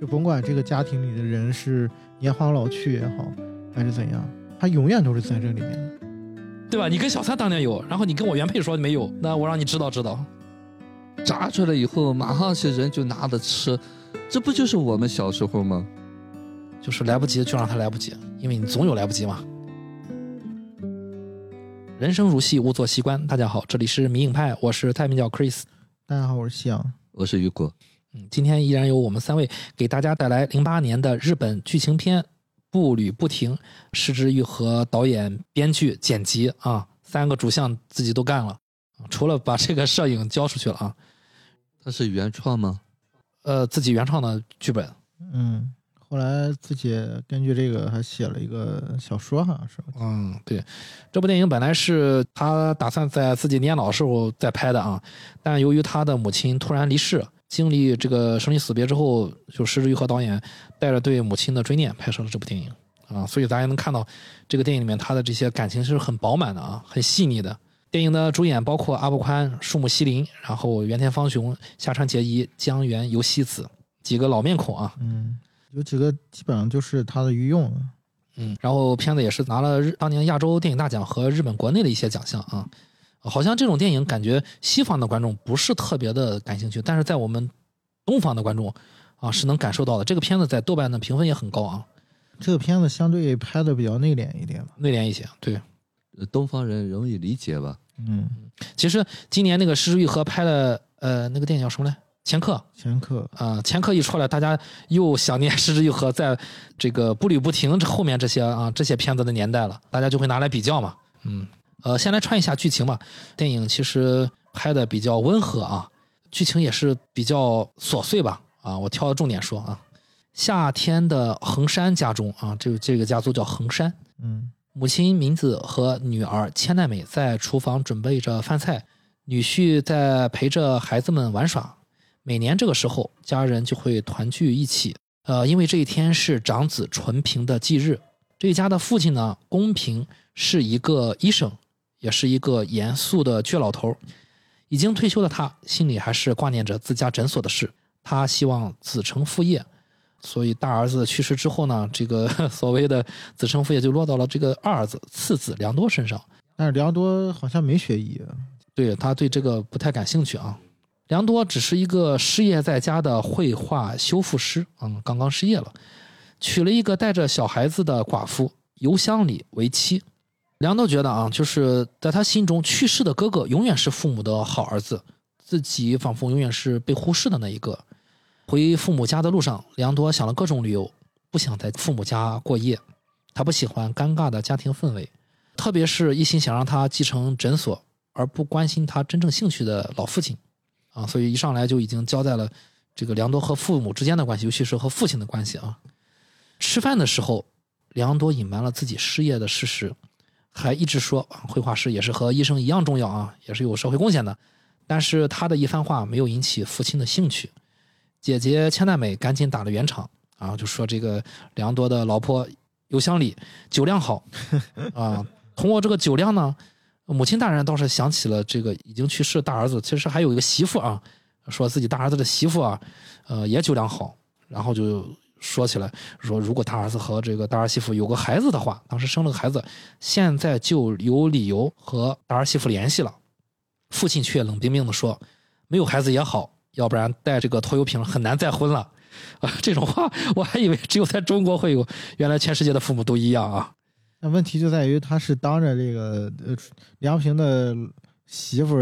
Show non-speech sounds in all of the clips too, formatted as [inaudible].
就甭管这个家庭里的人是年华老去也好，还是怎样，他永远都是在这里面的。对吧？你跟小三当年有，然后你跟我原配说没有，那我让你知道知道。炸出来以后，马上些人就拿着吃，这不就是我们小时候吗？就是来不及就让他来不及，因为你总有来不及嘛。人生如戏，勿做戏官。大家好，这里是迷影派，我是太平角 Chris。大家好，我是夕阳。我是雨果。嗯，今天依然由我们三位给大家带来零八年的日本剧情片《步履不停》，石之愈和导演、编剧、剪辑啊，三个主项自己都干了，除了把这个摄影交出去了啊。它是原创吗？呃，自己原创的剧本。嗯，后来自己根据这个还写了一个小说，好像是。嗯，对，这部电影本来是他打算在自己年老时候再拍的啊，但由于他的母亲突然离世，经历这个生离死别之后，就石之予和导演带着对母亲的追念拍摄了这部电影啊，所以大家能看到这个电影里面他的这些感情是很饱满的啊，很细腻的。电影的主演包括阿部宽、树木希林，然后原田芳雄、下川结衣、江原由希子几个老面孔啊。嗯，有几个基本上就是他的御用。嗯，然后片子也是拿了日当年亚洲电影大奖和日本国内的一些奖项啊。好像这种电影感觉西方的观众不是特别的感兴趣，但是在我们东方的观众啊是能感受到的。这个片子在豆瓣的评分也很高啊。这个片子相对拍的比较内敛一点吧，内敛一些，对。东方人容易理解吧？嗯，其实今年那个施之予和拍的呃那个电影叫什么来？前客。前客啊，前客一出来，大家又想念石之予和在这个步履不停这后面这些啊这些片子的年代了，大家就会拿来比较嘛。嗯，呃，先来串一下剧情吧。电影其实拍的比较温和啊，剧情也是比较琐碎吧。啊，我挑重点说啊。夏天的横山家中啊，这这个家族叫横山。嗯。母亲明子和女儿千奈美在厨房准备着饭菜，女婿在陪着孩子们玩耍。每年这个时候，家人就会团聚一起。呃，因为这一天是长子纯平的忌日。这一家的父亲呢，公平是一个医生，也是一个严肃的倔老头。已经退休的他，心里还是挂念着自家诊所的事。他希望子承父业。所以大儿子去世之后呢，这个 [laughs] 所谓的子承父业就落到了这个二儿子次子良多身上。但是良多好像没学医，对他对这个不太感兴趣啊。良多只是一个失业在家的绘画修复师，嗯，刚刚失业了，娶了一个带着小孩子的寡妇油香里为妻。良多觉得啊，就是在他心中去世的哥哥永远是父母的好儿子，自己仿佛永远是被忽视的那一个。回父母家的路上，良多想了各种理由，不想在父母家过夜。他不喜欢尴尬的家庭氛围，特别是一心想让他继承诊所而不关心他真正兴趣的老父亲，啊，所以一上来就已经交代了这个良多和父母之间的关系，尤其是和父亲的关系啊。吃饭的时候，良多隐瞒了自己失业的事实，还一直说绘画师也是和医生一样重要啊，也是有社会贡献的。但是他的一番话没有引起父亲的兴趣。姐姐千代美赶紧打了圆场，然后就说这个良多的老婆油箱里酒量好 [laughs] 啊。通过这个酒量呢，母亲大人倒是想起了这个已经去世大儿子，其实还有一个媳妇啊，说自己大儿子的媳妇啊，呃也酒量好。然后就说起来说，如果大儿子和这个大儿媳妇有个孩子的话，当时生了个孩子，现在就有理由和大儿媳妇联系了。父亲却冷冰冰的说，没有孩子也好。要不然带这个拖油瓶很难再婚了，啊，这种话我还以为只有在中国会有，原来全世界的父母都一样啊。那问题就在于他是当着这个呃梁平的媳妇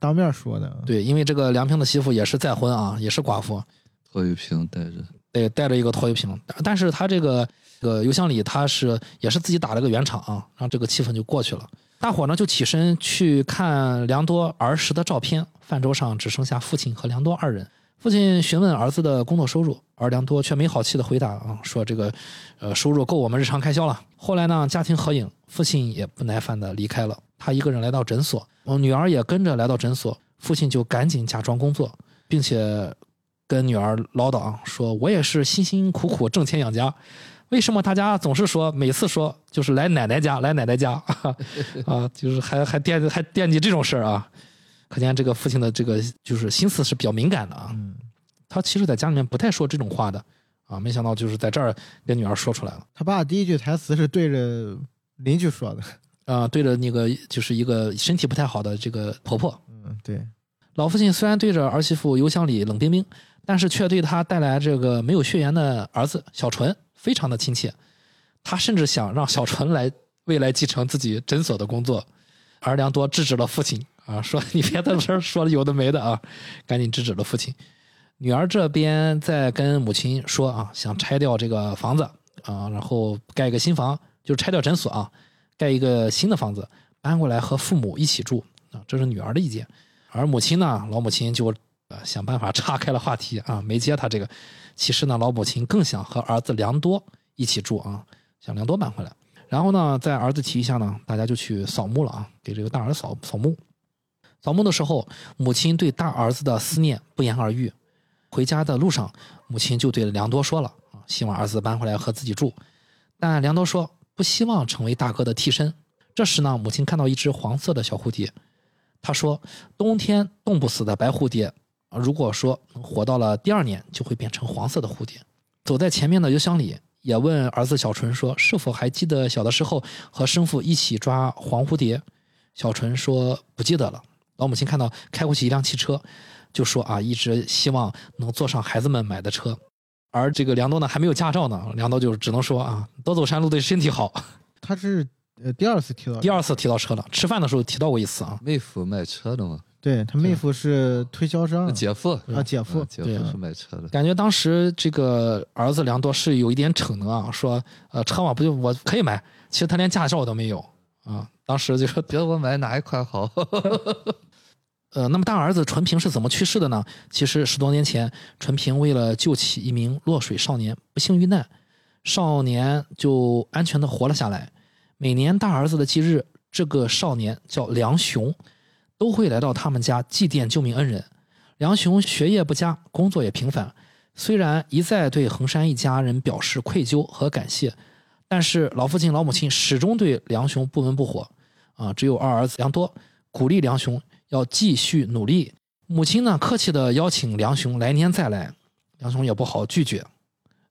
当面说的。对，因为这个梁平的媳妇也是再婚啊，也是寡妇。拖油瓶带着，对，带着一个拖油瓶，但是他这个这个邮箱里他是也是自己打了个圆场啊，让这个气氛就过去了。大伙呢就起身去看良多儿时的照片。饭桌上只剩下父亲和良多二人。父亲询问儿子的工作收入，而良多却没好气的回答啊，说这个，呃，收入够我们日常开销了。后来呢，家庭合影，父亲也不耐烦的离开了。他一个人来到诊所，女儿也跟着来到诊所。父亲就赶紧假装工作，并且跟女儿唠叨啊，说我也是辛辛苦苦挣钱养家。为什么大家总是说每次说就是来奶奶家，来奶奶家 [laughs] 啊，就是还还惦还惦记这种事儿啊？可见这个父亲的这个就是心思是比较敏感的啊。他其实在家里面不太说这种话的啊，没想到就是在这儿跟女儿说出来了。他爸第一句台词是对着邻居说的。啊、对着那个就是一个身体不太好的这个婆婆，嗯，对，老父亲虽然对着儿媳妇邮箱里冷冰冰，但是却对他带来这个没有血缘的儿子小纯非常的亲切。他甚至想让小纯来未来继承自己诊所的工作，而良多制止了父亲啊，说你别在这儿说了有的没的啊，[laughs] 赶紧制止了父亲。女儿这边在跟母亲说啊，想拆掉这个房子啊，然后盖个新房，就拆掉诊所啊，盖一个新的房子，搬过来和父母一起住啊，这是女儿的意见。而母亲呢，老母亲就呃想办法岔开了话题啊，没接他这个。其实呢，老母亲更想和儿子良多一起住啊，想良多搬回来。然后呢，在儿子提议下呢，大家就去扫墓了啊，给这个大儿扫扫墓。扫墓的时候，母亲对大儿子的思念不言而喻。回家的路上，母亲就对良多说了啊，希望儿子搬回来和自己住。但良多说不希望成为大哥的替身。这时呢，母亲看到一只黄色的小蝴蝶，她说：“冬天冻不死的白蝴蝶，如果说能活到了第二年，就会变成黄色的蝴蝶。”走在前面的邮箱里，也问儿子小纯说：“是否还记得小的时候和生父一起抓黄蝴蝶？”小纯说：“不记得了。”老母亲看到开过去一辆汽车，就说：“啊，一直希望能坐上孩子们买的车。”而这个梁多呢，还没有驾照呢，梁多就只能说：“啊，多走山路对身体好。他是呃第二次提”到第，二次提到车了，吃饭的时候提到过一次啊。妹夫卖车的嘛，对他妹夫是推销商，姐夫啊姐夫嗯姐夫是卖车的。感觉当时这个儿子梁多是有一点逞能啊，说呃车嘛不就我可以买，其实他连驾照都没有啊。当时就说觉得我买哪一款好？呃，那么大儿子纯平是怎么去世的呢？其实十多年前，纯平为了救起一名落水少年，不幸遇难，少年就安全的活了下来。每年大儿子的忌日，这个少年叫梁雄，都会来到他们家祭奠救命恩人。梁雄学业不佳，工作也平凡，虽然一再对衡山一家人表示愧疚和感谢，但是老父亲老母亲始终对梁雄不温不火。啊，只有二儿子梁多鼓励梁雄要继续努力。母亲呢，客气的邀请梁雄来年再来，梁雄也不好拒绝。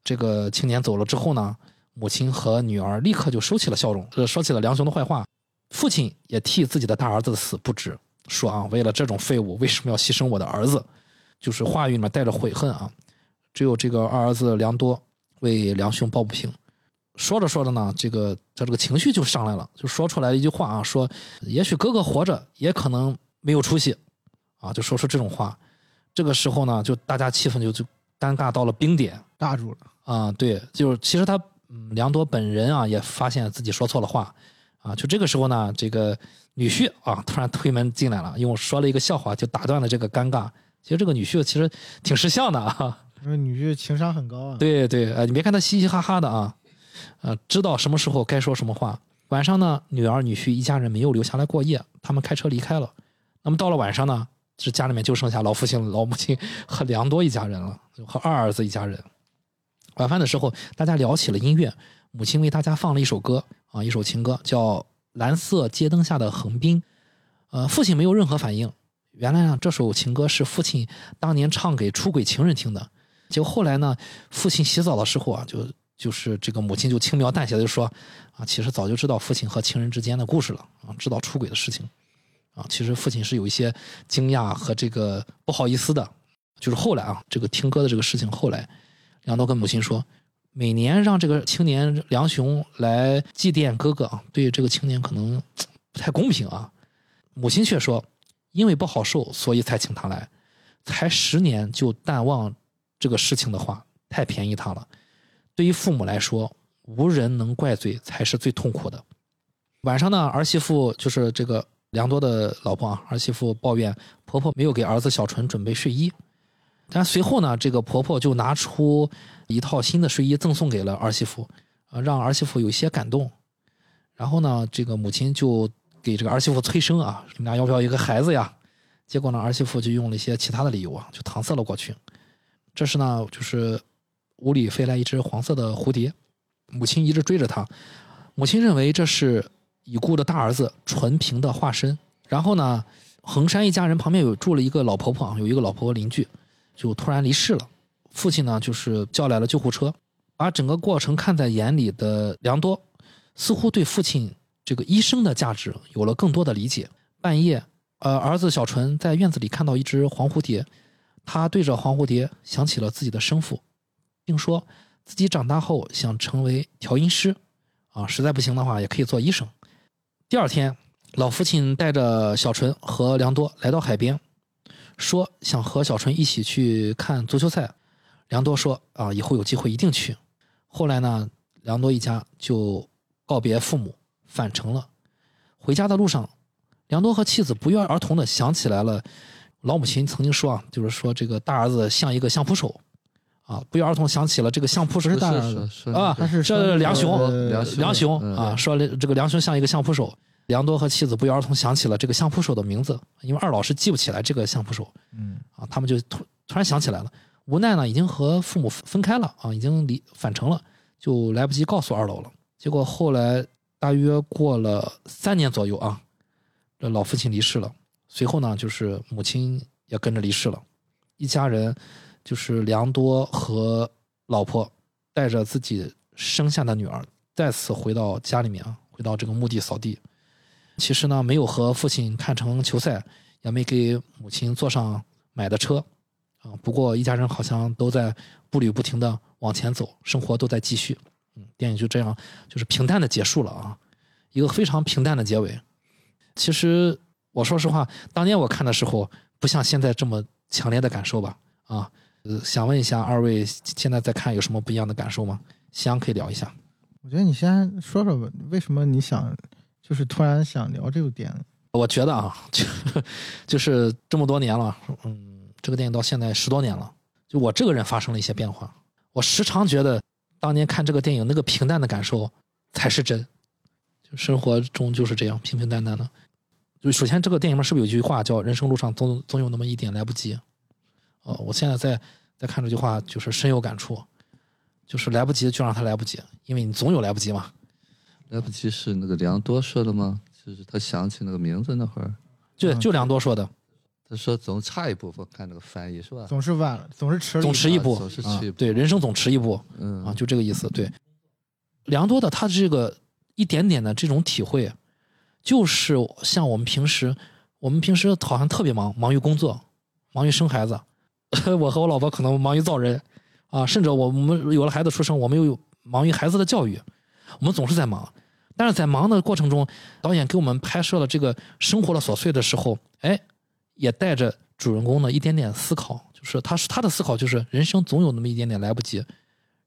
这个青年走了之后呢，母亲和女儿立刻就收起了笑容，呃，说起了梁雄的坏话。父亲也替自己的大儿子的死不值，说啊，为了这种废物，为什么要牺牲我的儿子？就是话语里面带着悔恨啊。只有这个二儿子梁多为梁兄抱不平。说着说着呢，这个他这个情绪就上来了，就说出来一句话啊，说也许哥哥活着，也可能没有出息，啊，就说出这种话。这个时候呢，就大家气氛就就尴尬到了冰点尬住了。啊。对，就是其实他嗯梁多本人啊也发现自己说错了话啊。就这个时候呢，这个女婿啊突然推门进来了，用说了一个笑话就打断了这个尴尬。其实这个女婿其实挺识相的啊。因为女婿情商很高啊。，对对，呃，你别看他嘻嘻哈哈的啊，呃，知道什么时候该说什么话。晚上呢，女儿、女婿一家人没有留下来过夜，他们开车离开了。那么到了晚上呢，这家里面就剩下老父亲、老母亲和梁多一家人了，和二儿子一家人。晚饭的时候，大家聊起了音乐，母亲为大家放了一首歌啊，一首情歌，叫《蓝色街灯下的横滨》。呃，父亲没有任何反应。原来呢，这首情歌是父亲当年唱给出轨情人听的。结果后来呢，父亲洗澡的时候啊，就就是这个母亲就轻描淡写的就说啊，其实早就知道父亲和情人之间的故事了啊，知道出轨的事情啊。其实父亲是有一些惊讶和这个不好意思的。就是后来啊，这个听歌的这个事情，后来梁多跟母亲说，每年让这个青年梁雄来祭奠哥哥，对这个青年可能不太公平啊。母亲却说，因为不好受，所以才请他来，才十年就淡忘这个事情的话，太便宜他了。对于父母来说，无人能怪罪才是最痛苦的。晚上呢，儿媳妇就是这个梁多的老婆啊，儿媳妇抱怨婆婆没有给儿子小纯准备睡衣。但随后呢，这个婆婆就拿出一套新的睡衣赠送给了儿媳妇，啊，让儿媳妇有些感动。然后呢，这个母亲就给这个儿媳妇催生啊，你们俩要不要一个孩子呀？结果呢，儿媳妇就用了一些其他的理由啊，就搪塞了过去。这时呢，就是屋里飞来一只黄色的蝴蝶，母亲一直追着它。母亲认为这是已故的大儿子纯平的化身。然后呢，衡山一家人旁边有住了一个老婆婆啊，有一个老婆婆邻居，就突然离世了。父亲呢就是叫来了救护车，把整个过程看在眼里的良多，似乎对父亲这个医生的价值有了更多的理解。半夜，呃，儿子小纯在院子里看到一只黄蝴蝶，他对着黄蝴蝶想起了自己的生父，并说自己长大后想成为调音师，啊，实在不行的话也可以做医生。第二天，老父亲带着小纯和良多来到海边，说想和小纯一起去看足球赛。良多说啊，以后有机会一定去。后来呢，梁多一家就告别父母，返程了。回家的路上，梁多和妻子不约而同的想起来了老母亲曾经说啊，就是说这个大儿子像一个相扑手，啊，不约而同想起了这个相扑手不是大儿是子是啊他是这梁雄呃梁雄梁雄嗯啊，说这个梁雄像一个相扑手。梁多和妻子不约而同想起了这个相扑手的名字，因为二老是记不起来这个相扑手嗯啊，他们就突突然想起来了。无奈呢，已经和父母分开了啊，已经离返程了，就来不及告诉二老了。结果后来大约过了三年左右啊，这老父亲离世了，随后呢，就是母亲也跟着离世了，一家人就是梁多和老婆带着自己生下的女儿再次回到家里面啊，回到这个墓地扫地。其实呢，没有和父亲看成球赛，也没给母亲坐上买的车，啊，不过一家人好像都在步履不停的往前走，生活都在继续。嗯，电影就这样就是平淡的结束了啊，一个非常平淡的结尾。其实我说实话，当年我看的时候，不像现在这么强烈的感受吧？啊，呃，想问一下二位，现在在看有什么不一样的感受吗？夕阳可以聊一下。我觉得你先说说吧，为什么你想就是突然想聊这部电影？我觉得啊，就 [laughs] 就是这么多年了，嗯，这个电影到现在十多年了，就我这个人发生了一些变化。我时常觉得，当年看这个电影那个平淡的感受才是真，就生活中就是这样平平淡淡的。就首先，这个电影里面是不是有句话叫“人生路上总总有那么一点来不及”？哦，我现在在在看这句话，就是深有感触，就是来不及就让它来不及，因为你总有来不及嘛。来不及是那个梁多说的吗？就是他想起那个名字那会儿，就嗯就梁多说的，他说总差一步，我看那个翻译是吧？总是晚了，总是迟总迟一步总是迟啊一步对，人生总迟一步。嗯啊，就这个意思。对，良多的他这个一点点的这种体会，就是像我们平时，我们平时好像特别忙，忙于工作，忙于生孩子。[laughs] 我和我老婆可能忙于造人啊，甚至我们有了孩子出生，我们又有忙于孩子的教育，我们总是在忙。但是在忙的过程中，导演给我们拍摄了这个生活的琐碎的时候，哎，也带着主人公的一点点思考，就是他是他的思考就是人生总有那么一点点来不及，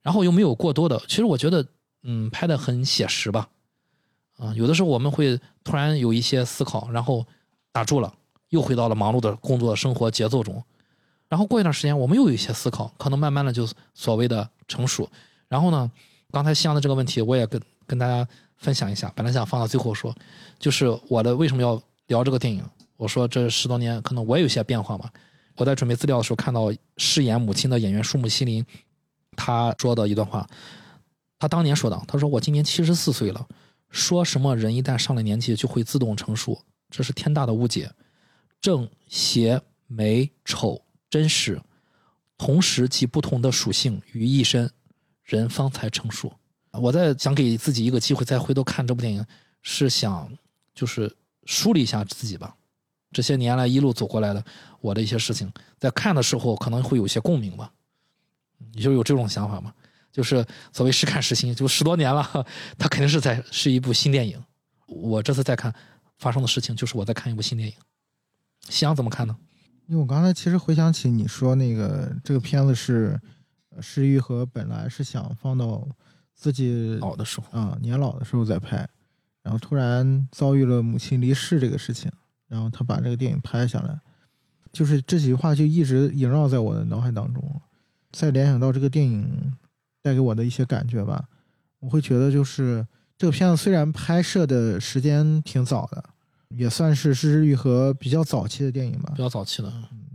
然后又没有过多的。其实我觉得，嗯，拍的很写实吧，啊，有的时候我们会突然有一些思考，然后打住了，又回到了忙碌的工作生活节奏中，然后过一段时间我们又有一些思考，可能慢慢的就所谓的成熟。然后呢，刚才夕阳的这个问题，我也跟跟大家分享一下，本来想放到最后说，就是我的为什么要聊这个电影？我说这十多年可能我也有些变化嘛。我在准备资料的时候看到饰演母亲的演员树木希林，他说的一段话，他当年说的，他说我今年七十四岁了，说什么人一旦上了年纪就会自动成熟，这是天大的误解。正邪美丑真实，同时集不同的属性于一身，人方才成熟。我在想给自己一个机会，再回头看这部电影，是想就是梳理一下自己吧。这些年来一路走过来的我的一些事情，在看的时候可能会有一些共鸣吧。你就有这种想法吗？就是所谓时看时新，就十多年了，它肯定是在是一部新电影。我这次再看发生的事情，就是我在看一部新电影。夕阳怎么看呢？因为我刚才其实回想起你说那个这个片子是，呃施玉和本来是想放到自己老的时候，啊、年老的时候再拍，然后突然遭遇了母亲离世这个事情，然后他把这个电影拍下来，就是这几句话就一直萦绕在我的脑海当中。再联想到这个电影带给我的一些感觉吧，我会觉得就是这个片子虽然拍摄的时间挺早的，也算是失之愈合比较早期的电影吧比，较早期的，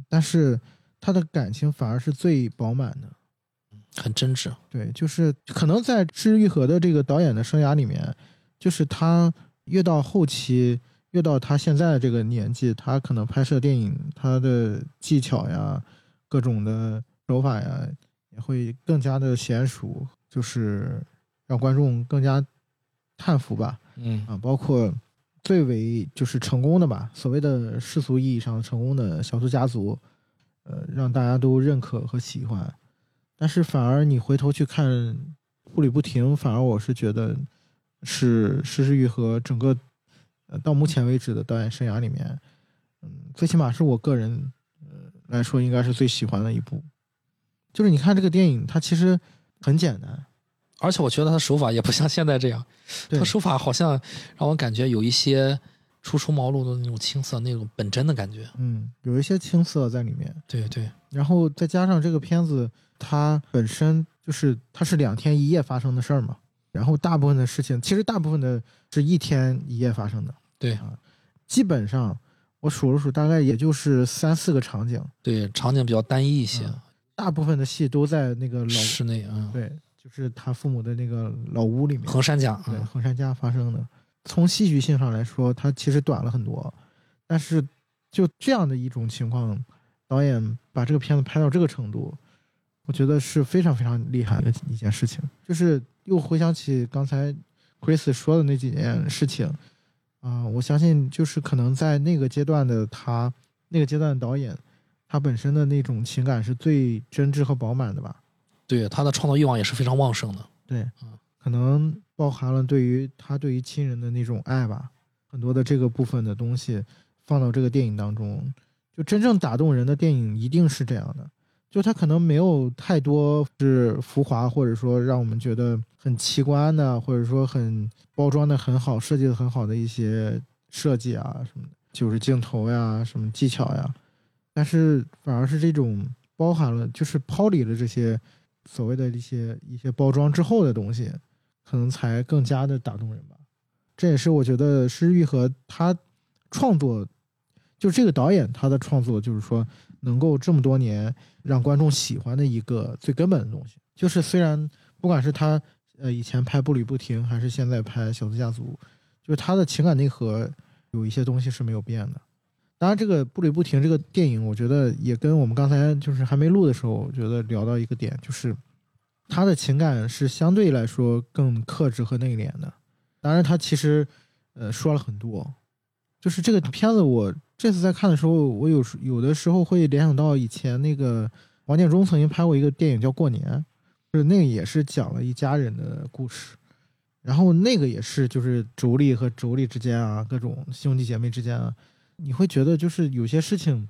但是他的感情反而是最饱满的。很真挚。对，就是可能在失之愈合的这个导演的生涯里面，就是他越到后期，越到他现在这个年纪，他可能拍摄电影，他的技巧呀、各种的手法呀，也会更加的娴熟，就是让观众更加叹服吧。嗯啊，包括最为就是成功的吧，所谓的世俗意义上成功的小偷家族，呃，让大家都认可和喜欢。但是反而你回头去看步履不停，反而我是觉得是石之愈和整个呃到目前为止的导演生涯里面，嗯，最起码是我个人呃来说，应该是最喜欢的一部。就是你看这个电影，它其实很简单，而且我觉得他手法也不像现在这样，对他手法好像让我感觉有一些初出茅庐的那种青涩，那种本真的感觉。嗯，有一些青涩在里面。对对，然后再加上这个片子，它本身就是它是两天一夜发生的事儿嘛，然后大部分的事情，其实大部分的是一天一夜发生的，对啊，基本上我数了数，大概也就是三四个场景，对，场景比较单一一些，嗯大部分的戏都在那个老室内嗯，对，就是他父母的那个老屋里面，衡山家，对嗯衡山家发生的。从戏剧性上来说，它其实短了很多，但是就这样的一种情况，导演把这个片子拍到这个程度，我觉得是非常非常厉害的一件事情。就是又回想起刚才 Chris 说的那几件事情，啊、我相信就是可能在那个阶段的他，那个阶段的导演，他本身的那种情感是最真挚和饱满的吧。对他的创作欲望也是非常旺盛的。对嗯，可能包含了对于他对于亲人的那种爱吧，很多的这个部分的东西放到这个电影当中，就真正打动人的电影一定是这样的，就它可能没有太多是浮华，或者说让我们觉得很奇观的，或者说很包装的很好、设计的很好的一些设计啊什么的，就是镜头呀、什么技巧呀，但是反而是这种包含了，就是抛离了这些所谓的一些一些包装之后的东西，可能才更加的打动人吧。这也是我觉得施玉和他创作，就这个导演他的创作，就是说能够这么多年让观众喜欢的一个最根本的东西。就是虽然不管是他呃以前拍《步履不停》，还是现在拍《小资家族》，就是他的情感内核有一些东西是没有变的。当然，这个《步履不停》这个电影，我觉得也跟我们刚才就是还没录的时候，我觉得聊到一个点，就是他的情感是相对来说更克制和内敛的。当然，他其实呃说了很多，就是这个片子，我这次在看的时候，我有时有的时候会联想到以前那个王建中曾经拍过一个电影叫《过年》，就是那个也是讲了一家人的故事。然后那个也是，就是妯娌和妯娌之间啊，各种兄弟姐妹之间啊，你会觉得就是有些事情，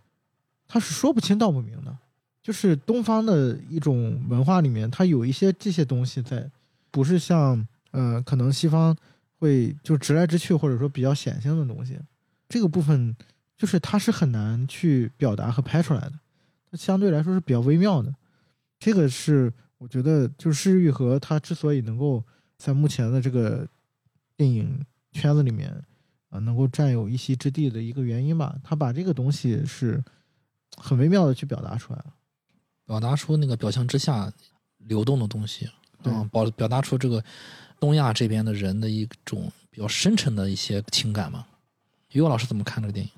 它是说不清道不明的。就是东方的一种文化里面，它有一些这些东西在，不是像呃，可能西方会就直来直去，或者说比较显性的东西。这个部分就是它是很难去表达和拍出来的，它相对来说是比较微妙的。这个是我觉得就是施玉和他之所以能够在目前的这个电影圈子里面啊、能够占有一席之地的一个原因吧。他把这个东西是很微妙的去表达出来了。表达出那个表象之下流动的东西，对嗯，表表达出这个东亚这边的人的一种比较深沉的一些情感嘛。于果老师怎么看这个电影？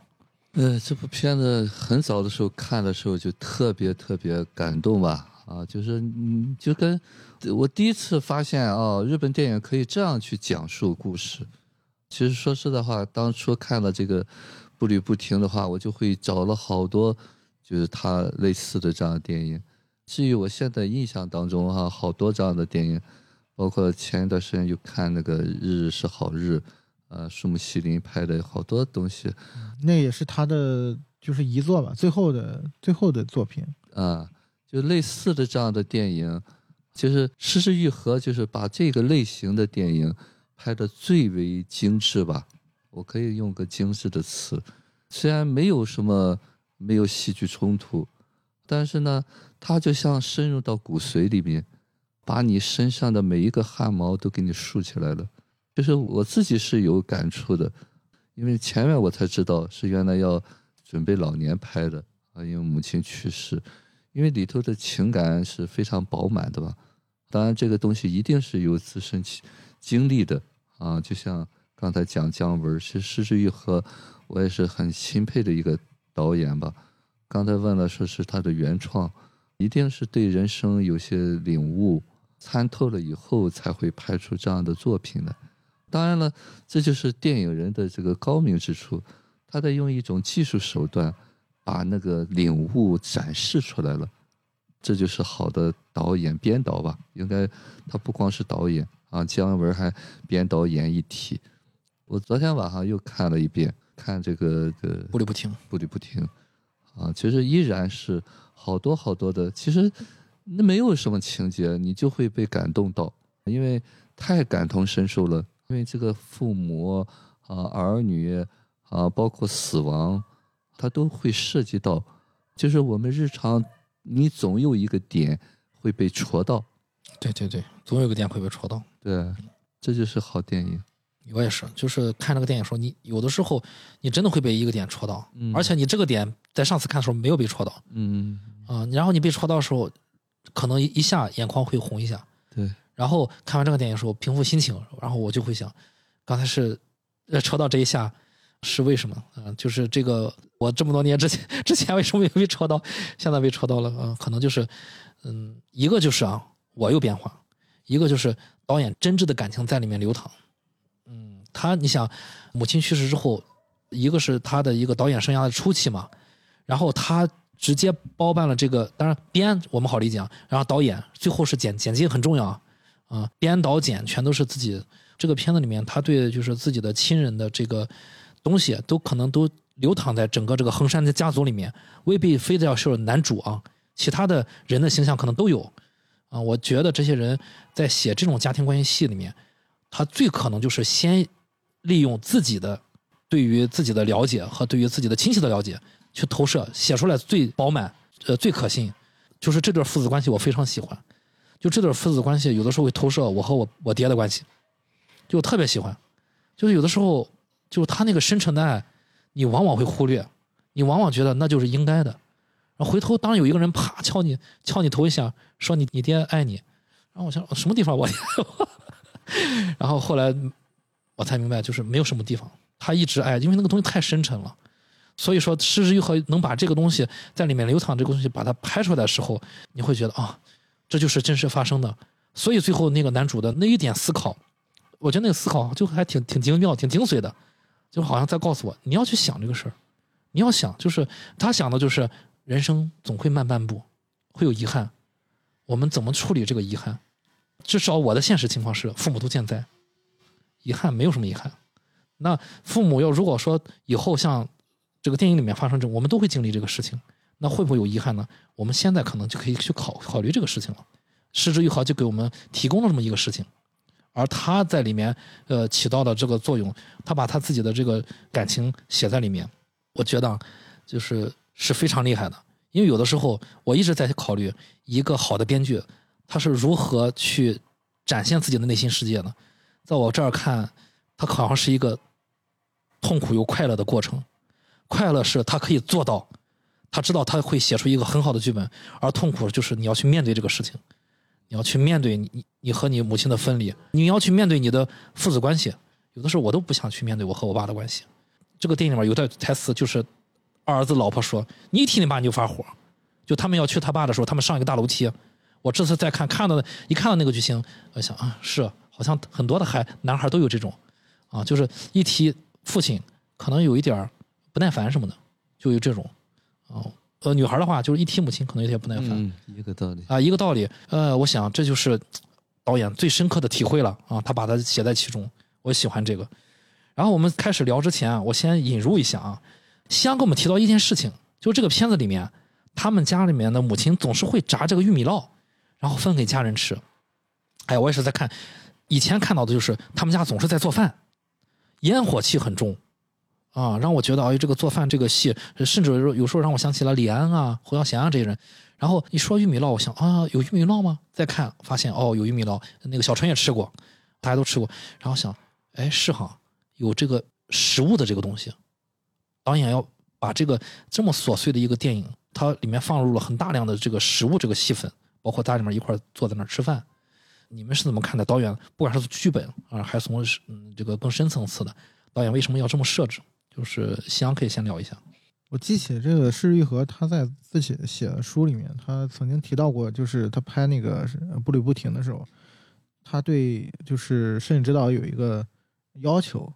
呃，这部片子很早的时候看的时候就特别特别感动吧，啊，就是嗯，就跟我第一次发现啊，日本电影可以这样去讲述故事。其实说实在话，当初看了这个步履不停的话，我就会找了好多就是他类似的这样的电影。至于我现在印象当中哈、好多这样的电影，包括前一段时间又看那个《日日是好日》，呃，树木希林拍的好多东西，那也是他的就是遗作吧，最后的最后的作品。啊，就类似的这样的电影，就是失之愈合，就是把这个类型的电影拍的最为精致吧。我可以用个精致的词，虽然没有什么没有戏剧冲突，但是呢，它就像深入到骨髓里面，把你身上的每一个汗毛都给你竖起来了。就是我自己是有感触的，因为前面我才知道是原来要准备老年拍的啊，因为母亲去世，因为里头的情感是非常饱满的吧。当然，这个东西一定是有自身经历的啊，就像刚才讲姜文，其实失之愈合，我也是很钦佩的一个导演吧。刚才问了说是他的原创，一定是对人生有些领悟、参透了以后，才会拍出这样的作品的。当然了，这就是电影人的这个高明之处，他在用一种技术手段把那个领悟展示出来了。这就是好的导演编导吧？应该他不光是导演啊，姜文还编导演一体。我昨天晚上又看了一遍，看这个呃不离不听。不离不听啊，其实依然是好多好多的，其实那没有什么情节，你就会被感动到，因为太感同身受了。因为这个父母啊、儿女啊，包括死亡，它都会涉及到，就是我们日常，你总有一个点会被戳到，对对对，总有个点会被戳到。对，这就是好电影。我也是，就是看这个电影的时候，你有的时候你真的会被一个点戳到，嗯而且你这个点在上次看的时候没有被戳到嗯，啊、然后你被戳到的时候，可能一下眼眶会红一下，对，然后看完这个电影的时候平复心情，然后我就会想，刚才是呃戳到这一下是为什么？嗯、就是这个我这么多年之前 [laughs] 之前为什么没被戳到，现在被戳到了嗯、可能就是嗯，一个就是啊我有变化，一个就是导演真挚的感情在里面流淌。嗯，他你想，母亲去世之后，一个是他的一个导演生涯的初期嘛，然后他直接包办了这个，当然编我们好理解啊，然后导演最后是剪剪辑很重要啊，啊，编导剪全都是自己。这个片子里面，他对就是自己的亲人的这个东西，都可能都流淌在整个这个衡山的家族里面，未必非得要是男主啊，其他的人的形象可能都有啊。我觉得这些人在写这种家庭关系戏里面，他最可能就是先利用自己的对于自己的了解和对于自己的亲戚的了解去投射，写出来最饱满，呃，最可信。就是这对父子关系，我非常喜欢。就这对父子关系，有的时候会投射我和我我爹的关系，就特别喜欢。就是有的时候，就是他那个深沉的爱，你往往会忽略，你往往觉得那就是应该的。然后回头，当有一个人啪敲你敲你头一下，说你你爹爱你，然后我想什么地方我爹，[laughs] 然后后来我才明白，就是没有什么地方，他一直爱，因为那个东西太深沉了。所以说，《失之愈合》能把这个东西在里面流淌，这个东西把它拍出来的时候，你会觉得啊，这就是真实发生的。所以最后那个男主的那一点思考，我觉得那个思考就还挺挺精妙、挺精髓的，就好像在告诉我，你要去想这个事儿，你要想，就是他想的就是人生总会慢半步，会有遗憾，我们怎么处理这个遗憾？至少我的现实情况是，父母都健在，遗憾没有什么遗憾。那父母要如果说以后像这个电影里面发生这种，我们都会经历这个事情，那会不会有遗憾呢？我们现在可能就可以去考考虑这个事情了。失之愈合就给我们提供了这么一个事情，而他在里面呃起到的这个作用，他把他自己的这个感情写在里面，我觉得就是是非常厉害的。因为有的时候我一直在考虑一个好的编剧他是如何去展现自己的内心世界呢。在我这儿看，他好像是一个痛苦又快乐的过程。快乐是他可以做到，他知道他会写出一个很好的剧本，而痛苦就是你要去面对这个事情，你要去面对你你和你母亲的分离，你要去面对你的父子关系。有的时候我都不想去面对我和我爸的关系。这个电影里面有段台词就是二儿子老婆说：“你一提你爸你就发火。”就他们要去他爸的时候，他们上一个大楼梯。我这次再看看到的一看到那个剧情，我想啊，是好像很多的孩男孩都有这种啊，就是一提父亲可能有一点不耐烦什么的，就有这种啊。呃，女孩的话就是一提母亲可能有点不耐烦。嗯，一个道理。啊，一个道理。呃，我想这就是导演最深刻的体会了啊，他把它写在其中，我喜欢这个。然后我们开始聊之前啊，我先引入一下啊，西洋给我们提到一件事情，就这个片子里面，他们家里面的母亲总是会炸这个玉米烙，然后分给家人吃。哎，我也是在看，以前看到的就是他们家总是在做饭，烟火气很重。啊，让我觉得哎，这个做饭这个戏，甚至有时候让我想起了李安啊、侯耀贤啊这些人。然后一说玉米烙，我想啊，有玉米烙吗？再看发现哦，有玉米烙，那个小陈也吃过，大家都吃过。然后想，哎，是哈，有这个食物的这个东西，导演要把这个这么琐碎的一个电影，它里面放入了很大量的这个食物这个戏份，包括大家里面一块坐在那儿吃饭。你们是怎么看的？导演不管是剧本啊，还是从嗯这个更深层次的，导演为什么要这么设置？就是夕阳可以先聊一下。我记起这个施玉和他在自己写的书里面，他曾经提到过，就是他拍那个是步履不停的时候，他对就是摄影指导有一个要求，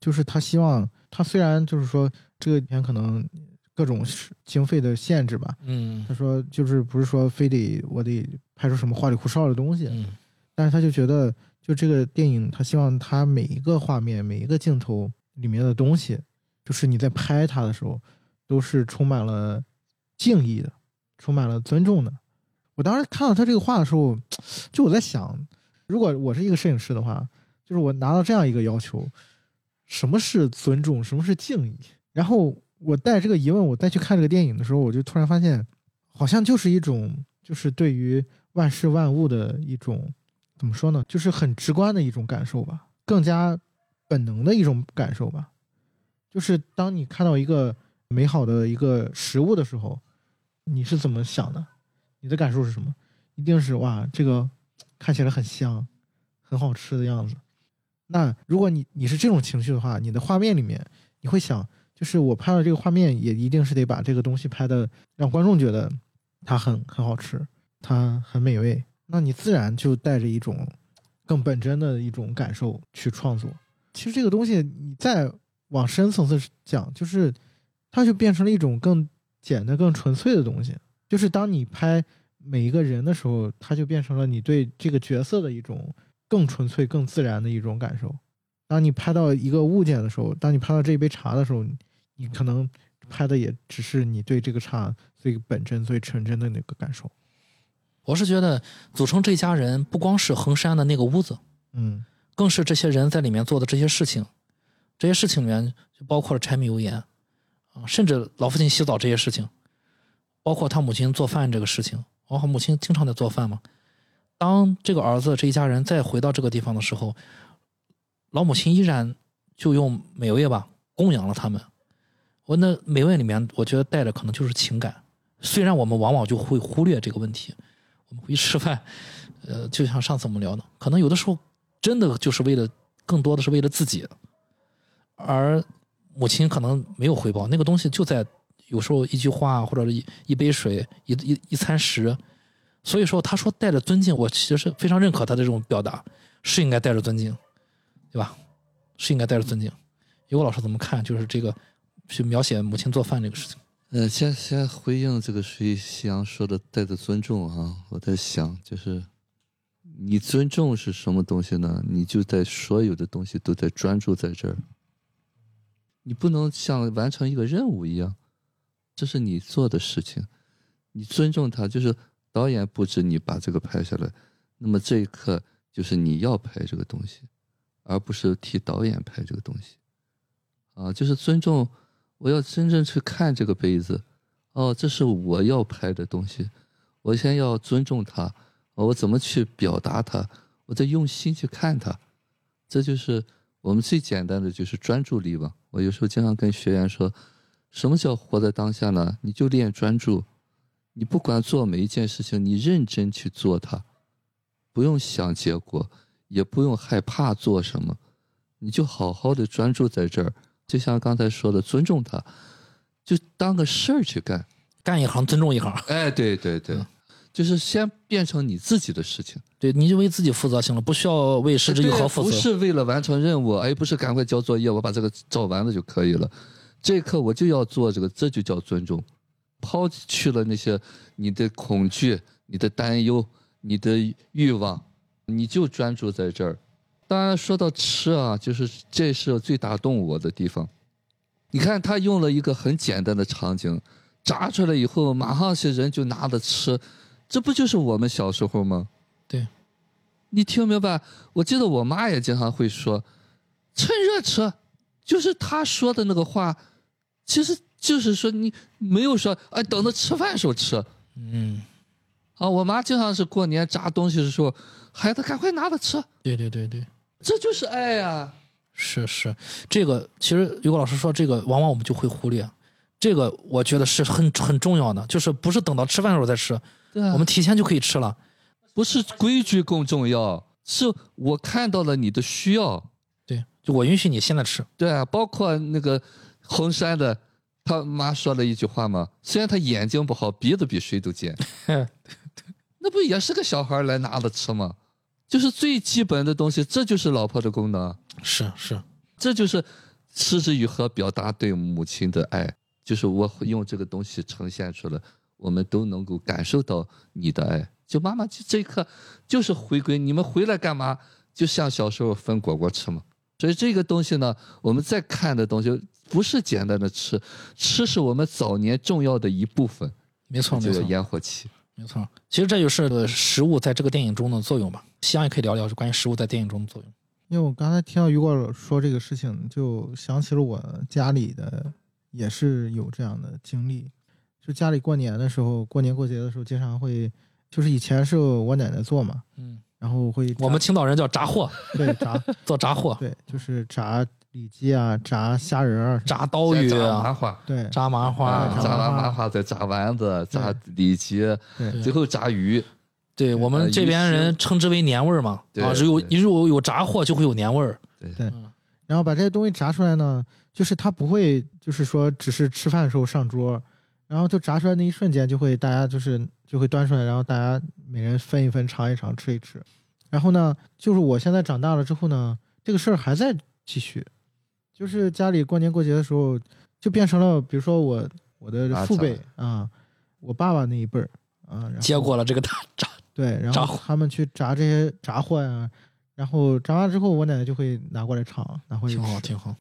就是他希望他虽然就是说这个片可能各种经费的限制吧，嗯他说就是不是说非得我得拍出什么花里胡哨的东西，嗯但是他就觉得，就这个电影，他希望他每一个画面、每一个镜头里面的东西，就是你在拍它的时候，都是充满了敬意的，充满了尊重的。我当时看到他这个话的时候，就我在想，如果我是一个摄影师的话，就是我拿到这样一个要求，什么是尊重，什么是敬意？然后我带这个疑问，我再去看这个电影的时候，我就突然发现，好像就是一种，就是对于万事万物的一种。怎么说呢？就是很直观的一种感受吧，更加本能的一种感受吧。就是当你看到一个美好的一个食物的时候，你是怎么想的？你的感受是什么？一定是哇，这个看起来很香，很好吃的样子。那如果你你是这种情绪的话，你的画面里面你会想，就是我拍的这个画面也一定是得把这个东西拍的让观众觉得它很很好吃，它很美味。那你自然就带着一种更本真的一种感受去创作。其实这个东西你再往深层次讲，就是它就变成了一种更简单、更纯粹的东西。就是当你拍每一个人的时候，它就变成了你对这个角色的一种更纯粹、更自然的一种感受。当你拍到一个物件的时候，当你拍到这一杯茶的时候，你可能拍的也只是你对这个茶最本真、最纯真的那个感受。我是觉得组成这家人不光是衡山的那个屋子，嗯更是这些人在里面做的这些事情。这些事情里面就包括了柴米油盐啊，甚至老父亲洗澡这些事情，包括他母亲做饭这个事情。然后母亲经常在做饭嘛。当这个儿子这一家人再回到这个地方的时候，老母亲依然就用美味吧供养了他们。我那美味里面，我觉得带的可能就是情感。虽然我们往往就会忽略这个问题，我们回去吃饭，呃，就像上次我们聊的，可能有的时候真的就是为了更多的是为了自己，而母亲可能没有回报，那个东西就在有时候一句话或者一一杯水一一一餐食，所以说他说带着尊敬，我其实非常认可他的这种表达，是应该带着尊敬，对吧？是应该带着尊敬。尤老师怎么看？就是这个去描写母亲做饭这个事情。呃，先先回应这个水夕阳说的带着尊重啊，我在想，就是你尊重是什么东西呢？你就在所有的东西都在专注在这儿，你不能像完成一个任务一样，这是你做的事情，你尊重他，就是导演布置你把这个拍下来，那么这一刻就是你要拍这个东西，而不是替导演拍这个东西，啊，就是尊重。我要真正去看这个杯子，哦，这是我要拍的东西，我先要尊重它，我怎么去表达它，我再用心去看它，这就是我们最简单的就是专注力吧。我有时候经常跟学员说，什么叫活在当下呢？你就练专注，你不管做每一件事情，你认真去做它，不用想结果，也不用害怕做什么，你就好好的专注在这儿。就像刚才说的，尊重他，就当个事儿去干，干一行尊重一行。哎，对对对，就是先变成你自己的事情，对，你就为自己负责行了，不需要为失之愈合负责。不是为了完成任务，而，不是赶快交作业，我把这个照完了就可以了。这一刻我就要做这个，这就叫尊重。抛去了那些你的恐惧、你的担忧、你的欲望，你就专注在这儿。当然，说到吃啊，就是这是最打动我的地方。你看，他用了一个很简单的场景，炸出来以后，马上些人就拿着吃，这不就是我们小时候吗？对，你听明白？我记得我妈也经常会说，趁热吃，就是她说的那个话，其实就是说你没有说哎，等着吃饭时候吃。嗯，啊，我妈经常是过年炸东西的时候，孩子赶快拿着吃。对对对对。这就是爱呀！是是，这个其实于果老师说这个，往往我们就会忽略，这个我觉得是很很重要的，就是不是等到吃饭的时候再吃，对啊，我们提前就可以吃了。不是规矩更重要，是我看到了你的需要，对，就我允许你现在吃。对啊，包括那个衡山的，他妈说了一句话嘛，虽然他眼睛不好，鼻子比谁都尖，[laughs] 那不也是个小孩来拿着吃吗？就是最基本的东西，这就是老婆的功能，是是，这就是失之愈合表达对母亲的爱，就是我用这个东西呈现出来，我们都能够感受到你的爱。就妈妈就这一刻就是回归，你们回来干嘛？就像小时候分果果吃嘛。所以这个东西呢，我们再看的东西不是简单的吃，吃是我们早年重要的一部分，没错没错烟火气。没错。其实这就是呃食物在这个电影中的作用吧。夕阳也可以聊聊是关于食物在电影中的作用。因为我刚才听到于果说这个事情，就想起了我家里的也是有这样的经历。就家里过年的时候，过年过节的时候，经常会，就是以前是我奶奶做嘛，嗯，然后会我们青岛人叫炸货，对炸 [laughs] 做炸货，对，就是炸里脊啊，炸虾仁儿，炸刀鱼再炸麻啊，花，对炸麻花啊，炸麻花再炸丸子，炸里脊，最后炸鱼。对我们这边人称之为年味儿嘛。对啊，有对如果有炸货就会有年味儿。对然后把这些东西炸出来呢，就是它不会，就是说只是吃饭的时候上桌，然后就炸出来那一瞬间，就会大家就是就会端出来，然后大家每人分一分尝一尝吃一吃。然后呢，就是我现在长大了之后呢，这个事儿还在继续，就是家里过年过节的时候，就变成了比如说我我的啊父辈啊，我爸爸那一辈儿啊，然后接过了这个大炸，[laughs] 对，然后他们去炸这些炸货呀、然后炸完之后，我奶奶就会拿过来尝，拿回去挺好挺好。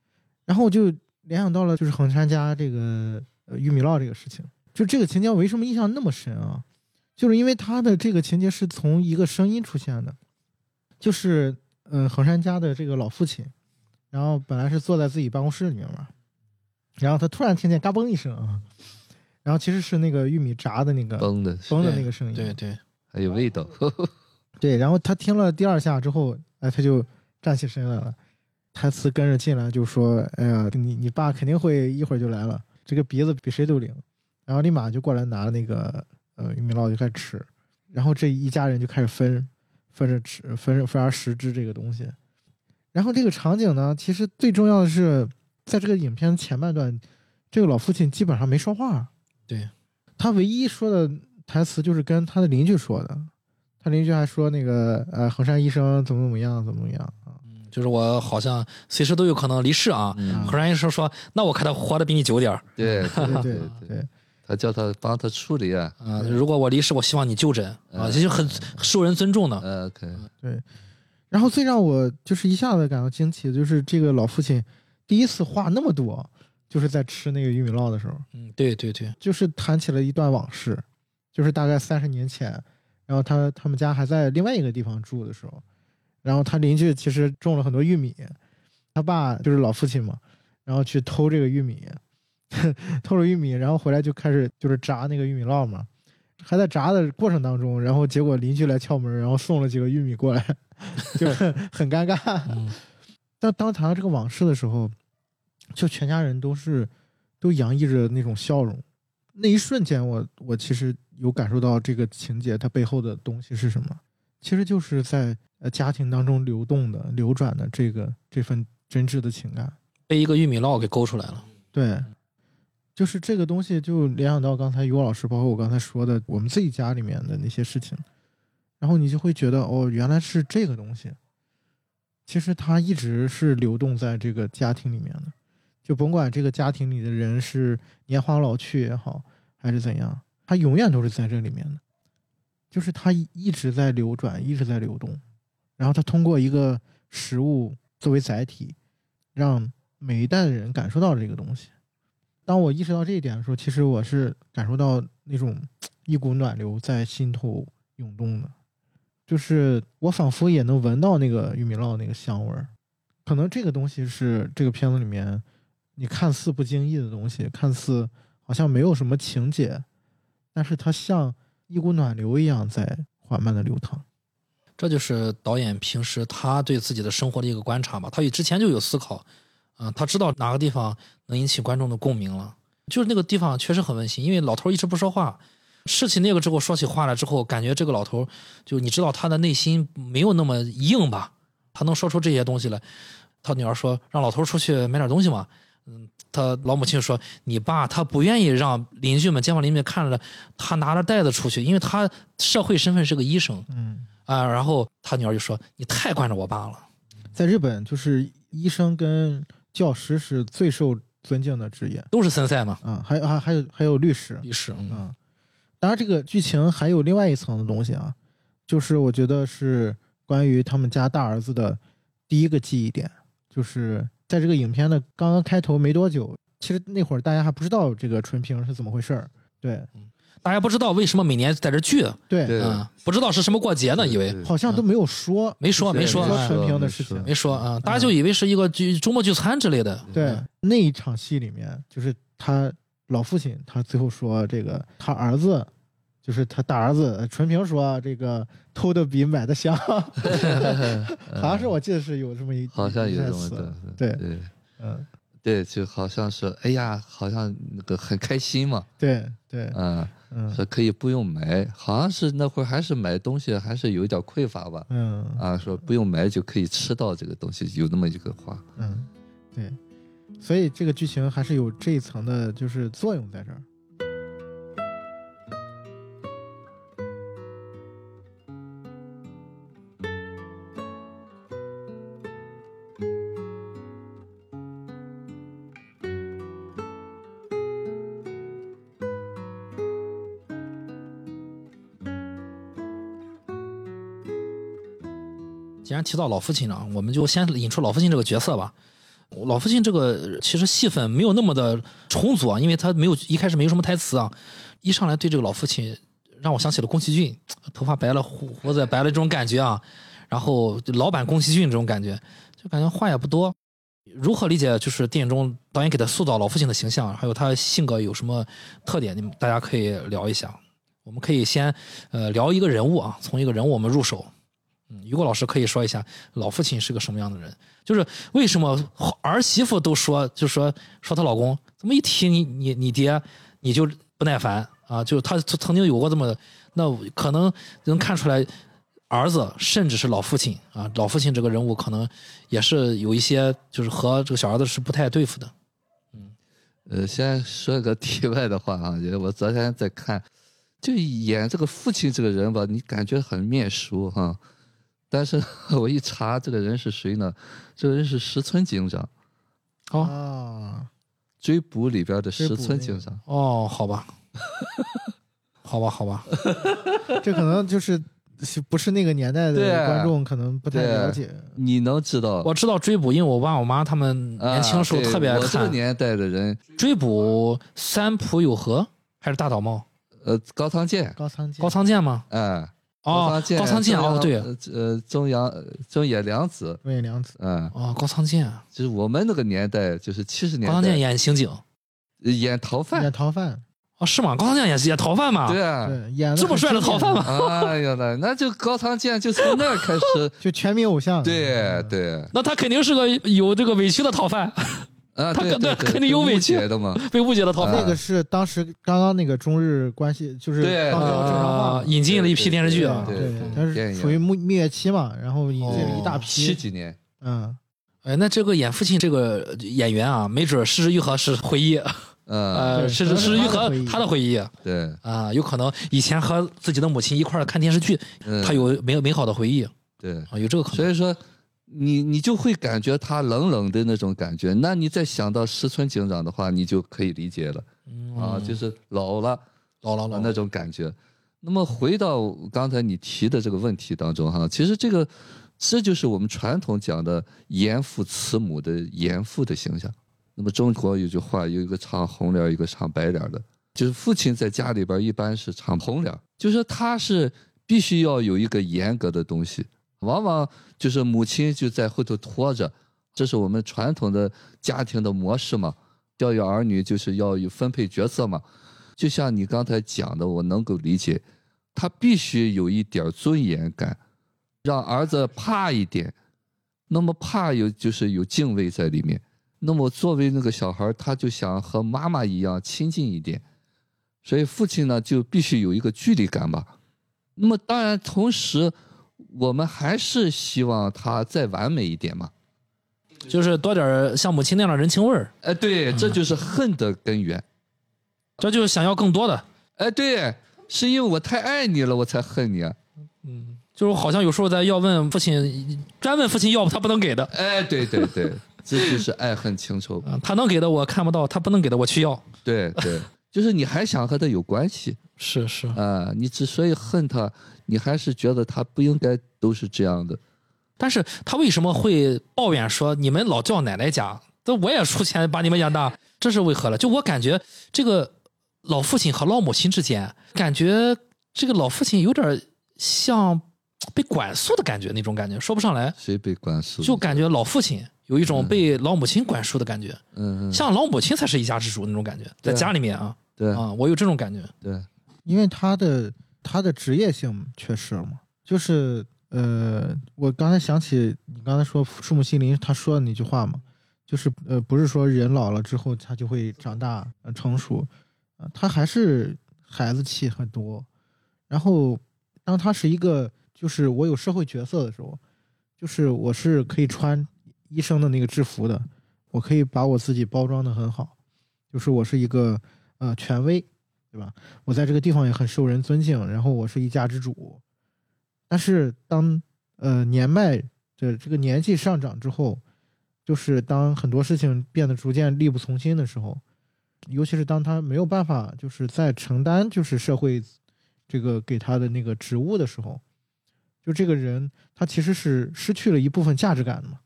然后我就联想到了就是衡山家这个呃玉米烙这个事情，就这个情节我为什么印象那么深啊？就是因为他的这个情节是从一个声音出现的，就是嗯衡山家的这个老父亲，然后本来是坐在自己办公室里面嘛，然后他突然听见嘎嘣一声啊，然后其实是那个玉米炸的那个崩的，崩的那个声音，对对，还有味道。[laughs] 对，然后他听了第二下之后，哎，他就站起身来了，台词跟着进来就说：“哎呀，你你爸肯定会一会儿就来了，这个鼻子比谁都灵。”然后立马就过来拿那个呃玉米烙就开始吃，然后这一家人就开始分分着吃，分着分而食之这个东西。然后这个场景呢，其实最重要的是，在这个影片前半段，这个老父亲基本上没说话，对他唯一说的台词就是跟他的邻居说的。他邻居还说那个呃，衡山医生怎么怎么样，怎么怎么样就是我好像随时都有可能离世啊。嗯衡山医生说：“那我看他活得比你久点儿对对 [laughs] 对对对，他叫他帮他处理啊。啊。如果我离世，我希望你就诊啊，嗯这就很受人尊重的。呃 OK，然后最让我就是一下子感到惊奇的就是这个老父亲第一次话那么多，就是在吃那个玉米烙的时候，嗯，对对对，就是谈起了一段往事，就是大概三十年前，然后他他们家还在另外一个地方住的时候，然后他邻居其实种了很多玉米，他爸就是老父亲嘛，然后去偷这个玉米，[laughs] 偷了玉米，然后回来就开始就是炸那个玉米烙嘛，还在炸的过程当中，然后结果邻居来敲门，然后送了几个玉米过来，[laughs] 就很很尴尬。嗯，[laughs] 但当谈到这个往事的时候，就全家人都是都洋溢着那种笑容。那一瞬间我，我其实有感受到这个情节它背后的东西是什么，其实就是在呃家庭当中流动的、流转的这个这份真挚的情感。被一个玉米烙给勾出来了。对，就是这个东西，就联想到刚才于老师，包括我刚才说的我们自己家里面的那些事情，然后你就会觉得，哦，原来是这个东西。其实它一直是流动在这个家庭里面的，就甭管这个家庭里的人是年华老去也好，还是怎样，它永远都是在这里面的，就是它一直在流转，一直在流动，然后它通过一个食物作为载体，让每一代的人感受到这个东西。当我意识到这一点的时候，其实我是感受到那种 [tsk] 一股暖流在心头涌动的，就是我仿佛也能闻到那个玉米烙那个香味儿。可能这个东西是这个片子里面你看似不经意的东西，看似好像没有什么情节，但是它像一股暖流一样在缓慢的流淌。这就是导演平时他对自己的生活的一个观察吧。他与之前就有思考，啊、他知道哪个地方能引起观众的共鸣了。就是那个地方确实很温馨，因为老头一直不说话，吃起那个之后说起话来之后，感觉这个老头就你知道他的内心没有那么硬吧，他能说出这些东西来。他女儿说让老头出去买点东西嘛，他老母亲说：“你爸他不愿意让邻居们、街坊邻居们看着他拿着袋子出去，因为他社会身份是个医生嗯，啊。”然后他女儿就说：“你太惯着我爸了。在日本，就是医生跟教师是最受尊敬的职业都是森赛嘛，啊，还还还有还有律师律师。嗯啊。当然，这个剧情还有另外一层的东西啊，就是我觉得是关于他们家大儿子的第一个记忆点，就是在这个影片的刚刚开头没多久，其实那会儿大家还不知道这个纯平是怎么回事儿。对大家不知道为什么每年在这聚，对，不知道是什么过节呢，以为好像都没有说。没说没说哎没说纯平的事情没说啊，大家就以为是一个聚周末聚餐之类的。对，那一场戏里面，就是他老父亲，他最后说这个他儿子，就是他大儿子纯平说这个偷的比买的香，[laughs] 好像是我记得是有这么一好像有这么的，对对嗯，对，就好像是哎呀，好像那个很开心嘛，对对，嗯，嗯说可以不用买，好像是那会儿还是买东西还是有一点匮乏吧，嗯。啊，说不用买就可以吃到这个东西，有那么一个话，嗯，对，所以这个剧情还是有这一层的，就是作用在这儿。既然提到老父亲了，我们就先引出老父亲这个角色吧。老父亲这个其实戏份没有那么的充足啊，因为他没有一开始没有什么台词啊，一上来对这个老父亲让我想起了宫崎骏，头发白了，胡子也白了这种感觉啊，然后老版宫崎骏这种感觉，就感觉话也不多。如何理解就是电影中导演给他塑造老父亲的形象，还有他性格有什么特点？你们大家可以聊一下。我们可以先呃聊一个人物啊，从一个人物我们入手。嗯，于果老师可以说一下老父亲是个什么样的人？就是为什么儿媳妇都说，就说说她老公怎么一提你你你爹你就不耐烦啊？就他他曾经有过这么，那可能能看出来，儿子甚至是老父亲啊，老父亲这个人物可能也是有一些就是和这个小儿子是不太对付的。呃，先说一个题外的话啊，我昨天在看，就演这个父亲这个人吧，你感觉很面熟哈，但是 [laughs] 我一查这个人是谁呢？这个人是石村警长，哦啊，追捕里边的石村警长。哦，好吧，好吧，好吧，这可能就是不是那个年代的观众可能不太了解。你能知道？我知道追捕，因为我爸我妈他们年轻时候特别爱我这个。年代的人，追捕三浦友和还是大岛茂？呃，高仓健，高仓健高仓健吗？哎，哦，仓健，高仓健哦，对，呃呃，中阳中野良子，中野良子，嗯，哦，高仓健，就是我们那个年代，就是七十年代高仓健演刑警，呃演逃犯。演，逃犯，哦，是吗？高仓健也是演逃犯嘛？对啊，对，演这么帅的逃犯吗？哎呀那那就高仓健就从那开始，[laughs] 就全民偶像。对嗯，对，那他肯定是个有这个委屈的逃犯，啊，他肯肯定有被误委屈解的嘛，被误解的逃啊犯。那个是当时刚刚那个中日关系就是对刚刚正常化啊，引进了一批电视剧啊。对对，它是属于蜜蜜月期嘛，然后引进了一大批，七几年，嗯，哎，那这个演父亲这个演员啊，没准是玉和是回忆，嗯，[laughs] 呃，对是是是玉和他的回忆他的回忆对，啊，有可能以前和自己的母亲一块儿看电视剧，嗯他有美美好的回忆对，啊，有这个可能。所以说。你你就会感觉他冷冷的那种感觉，那你再想到石村警长的话，你就可以理解了。啊，就是老了老了老了那种感觉。那么回到刚才你提的这个问题当中哈，其实这个这就是我们传统讲的严父慈母的严父的形象。那么中国有句话，有一个唱红脸，一个唱白脸的，就是父亲在家里边一般是唱红脸，就是他是必须要有一个严格的东西，往往就是母亲就在后头拖着，这是我们传统的家庭的模式嘛。教育儿女就是要有分配角色嘛，就像你刚才讲的，我能够理解，他必须有一点尊严感，让儿子怕一点，那么怕有就是有敬畏在里面，那么作为那个小孩，他就想和妈妈一样亲近一点，所以父亲呢就必须有一个距离感吧。那么当然，同时我们还是希望他再完美一点嘛。就是多点像母亲那样的人情味儿，哎，对，这就是恨的根源。这就是想要更多的。哎，对，是因为我太爱你了，我才恨你啊。嗯就是好像有时候在要问父亲，专问父亲要他不能给的，哎，对对对，这就是爱恨情仇。[laughs] 啊，他能给的我看不到，他不能给的我去要。对对，就是你还想和他有关系是是，啊、你之所以恨他，你还是觉得他不应该都是这样的。但是他为什么会抱怨说你们老叫奶奶家？这我也出钱把你们养大，这是为何了？就我感觉这个老父亲和老母亲之间，感觉这个老父亲有点像被管束的感觉，那种感觉说不上来，谁被管束？就感觉老父亲有一种被老母亲管束的感觉，嗯嗯，像老母亲才是一家之主那种感觉，在家里面啊对。啊，我有这种感觉。对，因为他的他的职业性缺失了嘛，就是呃，我刚才想起你刚才说树木心灵他说的那句话嘛，就是呃，不是说人老了之后他就会长大、呃、成熟，呃，他还是孩子气很多。然后当他是一个就是我有社会角色的时候，就是我是可以穿医生的那个制服的，我可以把我自己包装的很好，就是我是一个呃权威，对吧？我在这个地方也很受人尊敬，然后我是一家之主。但是当呃年迈的这个年纪上涨之后，就是当很多事情变得逐渐力不从心的时候，尤其是当他没有办法就是在承担就是社会这个给他的那个职务的时候，就这个人他其实是失去了一部分价值感的嘛。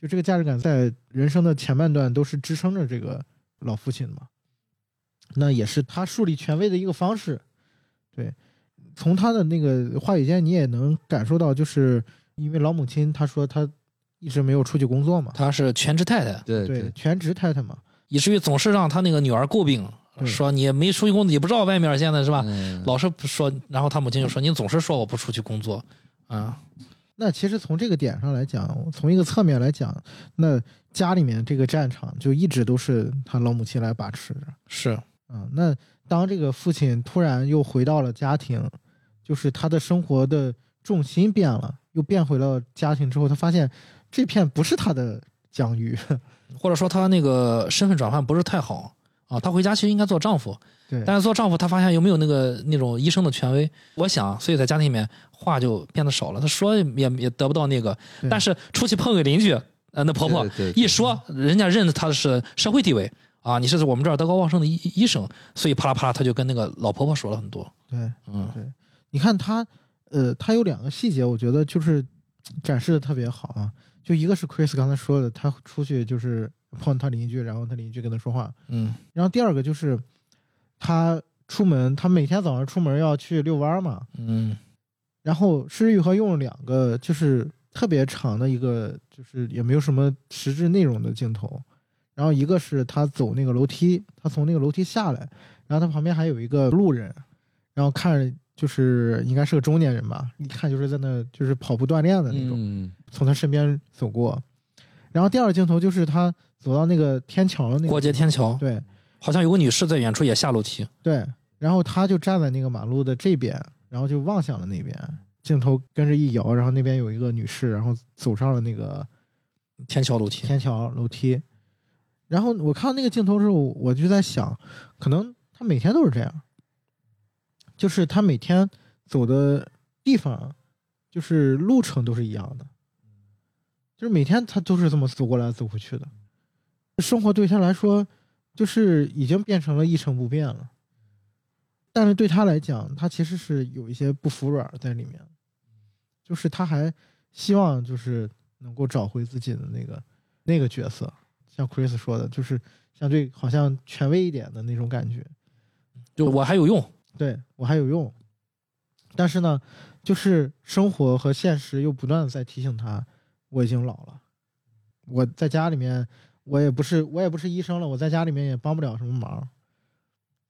就这个价值感在人生的前半段都是支撑着这个老父亲的嘛。那也是他树立权威的一个方式。对，从他的那个话语间，你也能感受到，就是因为老母亲她说她一直没有出去工作嘛，她是全职太太，对对，全职太太嘛，以至于总是让他那个女儿诟病，说你没出去工作，你不知道外面现在是吧？嗯老是不说，然后他母亲就说你总是说我不出去工作，啊，那其实从这个点上来讲，从一个侧面来讲，那家里面这个战场就一直都是他老母亲来把持着。是嗯，那当这个父亲突然又回到了家庭，就是他的生活的重心变了，又变回了家庭之后，他发现这片不是他的疆域。[laughs] 或者说他那个身份转换不是太好啊，她回家其实应该做丈夫，对，但是做丈夫她发现又没有那个那种医生的权威，我想，所以在家庭里面话就变得少了，她说也也得不到那个，但是出去碰个邻居，呃，那婆婆一说，人家认得她是社会地位啊，你是我们这儿德高望重的医医生，所以啪啦啪啦她就跟那个老婆婆说了很多，对，嗯，对。你看她，呃，她有两个细节，我觉得就是展示的特别好啊。就一个是 Chris 刚才说的，她出去就是碰他邻居，然后他邻居跟他说话。嗯然后第二个就是他出门，他每天早上出门要去遛弯儿嘛。嗯然后施玉和用了两个就是特别长的一个，就是也没有什么实质内容的镜头。然后一个是他走那个楼梯，他从那个楼梯下来，然后他旁边还有一个路人，然后看着就是应该是个中年人吧，一看就是在那就是跑步锻炼的那种，嗯从他身边走过。然后第二个镜头就是他走到那个天桥的那个过街天桥，对好像有个女士在远处也下楼梯，对，然后她就站在那个马路的这边，然后就望向了那边，镜头跟着一摇，然后那边有一个女士，然后走上了那个天桥楼梯，天桥楼梯。然后我看到那个镜头的时候，我就在想，可能他每天都是这样，就是他每天走的地方，就是路程都是一样的，就是每天他都是这么走过来走回去的。生活对他来说，就是已经变成了一成不变了。但是对他来讲，他其实是有一些不服软在里面，就是他还希望就是能够找回自己的那个那个角色，像 Chris 说的，就是相对好像权威一点的那种感觉。就我还有用，对我还有用，但是呢，就是生活和现实又不断的在提醒他，我已经老了，我在家里面，我也不是我也不是医生了，我在家里面也帮不了什么忙。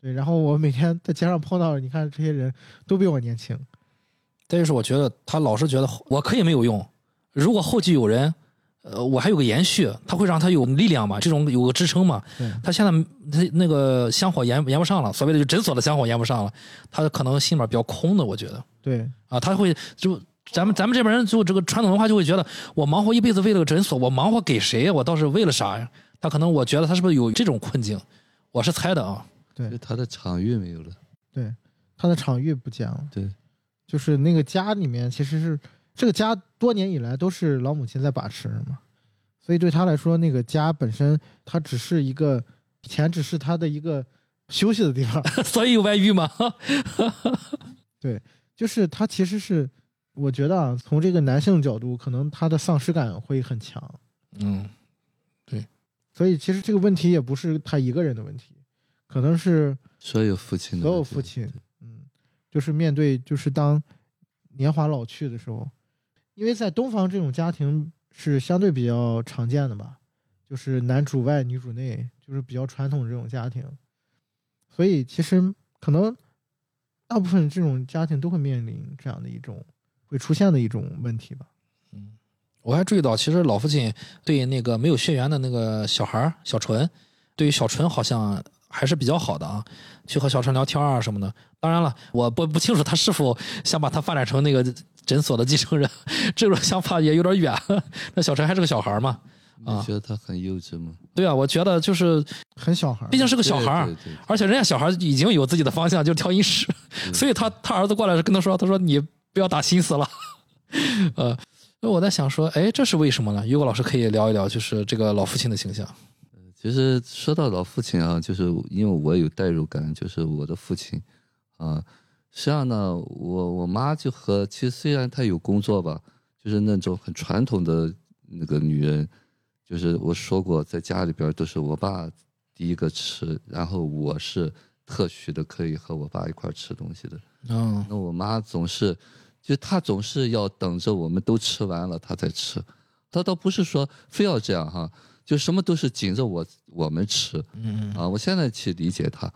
对，然后我每天在街上碰到，你看这些人都比我年轻，再就是我觉得他老是觉得我可以没有用，如果后继有人，呃，我还有个延续，他会让他有力量嘛，这种有个支撑嘛。对他现在他那个香火延延不上了，所谓的就诊所的香火延不上了，他可能心里面比较空的，我觉得对啊，他会就咱们咱们这边人就这个传统文化就会觉得，我忙活一辈子为了个诊所，我忙活给谁呀？我倒是为了啥呀？他可能我觉得他是不是有这种困境？我是猜的啊。对他的场域没有了。对，他的场域不见了。对，就是那个家里面其实是这个家多年以来都是老母亲在把持嘛，所以对他来说，那个家本身它只是一个钱，只是他的一个休息的地方。[laughs] 所以有外遇吗？[laughs] 就是他其实是，我觉得啊，从这个男性角度，可能他的丧失感会很强。嗯，对所以其实这个问题也不是他一个人的问题，可能是所有父亲的所有父亲，嗯，就是面对就是当年华老去的时候，因为在东方这种家庭是相对比较常见的吧，就是男主外女主内，就是比较传统这种家庭，所以其实可能大部分这种家庭都会面临这样的一种会出现的一种问题吧。嗯我还注意到，其实老父亲对那个没有血缘的那个小孩儿小纯，对于小纯好像还是比较好的啊，去和小纯聊天啊什么的。当然了，我不不清楚他是否想把他发展成那个诊所的继承人，这种想法也有点远。那小陈还是个小孩嘛，啊你觉得他很幼稚吗？对啊，我觉得就是很小孩，毕竟是个小孩儿对，对对而且人家小孩已经有自己的方向，就是调音师，所以他他儿子过来跟他说，他说你不要打心思了，[laughs] 呃，那我在想说，哎，这是为什么呢？于果老师可以聊一聊，就是这个老父亲的形象。其实说到老父亲啊，就是因为我有代入感，就是我的父亲啊。实际上呢，我我妈就和其实虽然她有工作吧，就是那种很传统的那个女人，就是我说过，在家里边都是我爸第一个吃，然后我是特许的可以和我爸一块儿吃东西的。嗯那我妈总是，就他总是要等着我们都吃完了，他才吃。他倒不是说非要这样哈，就什么都是紧着我我们吃嗯啊。我现在去理解他，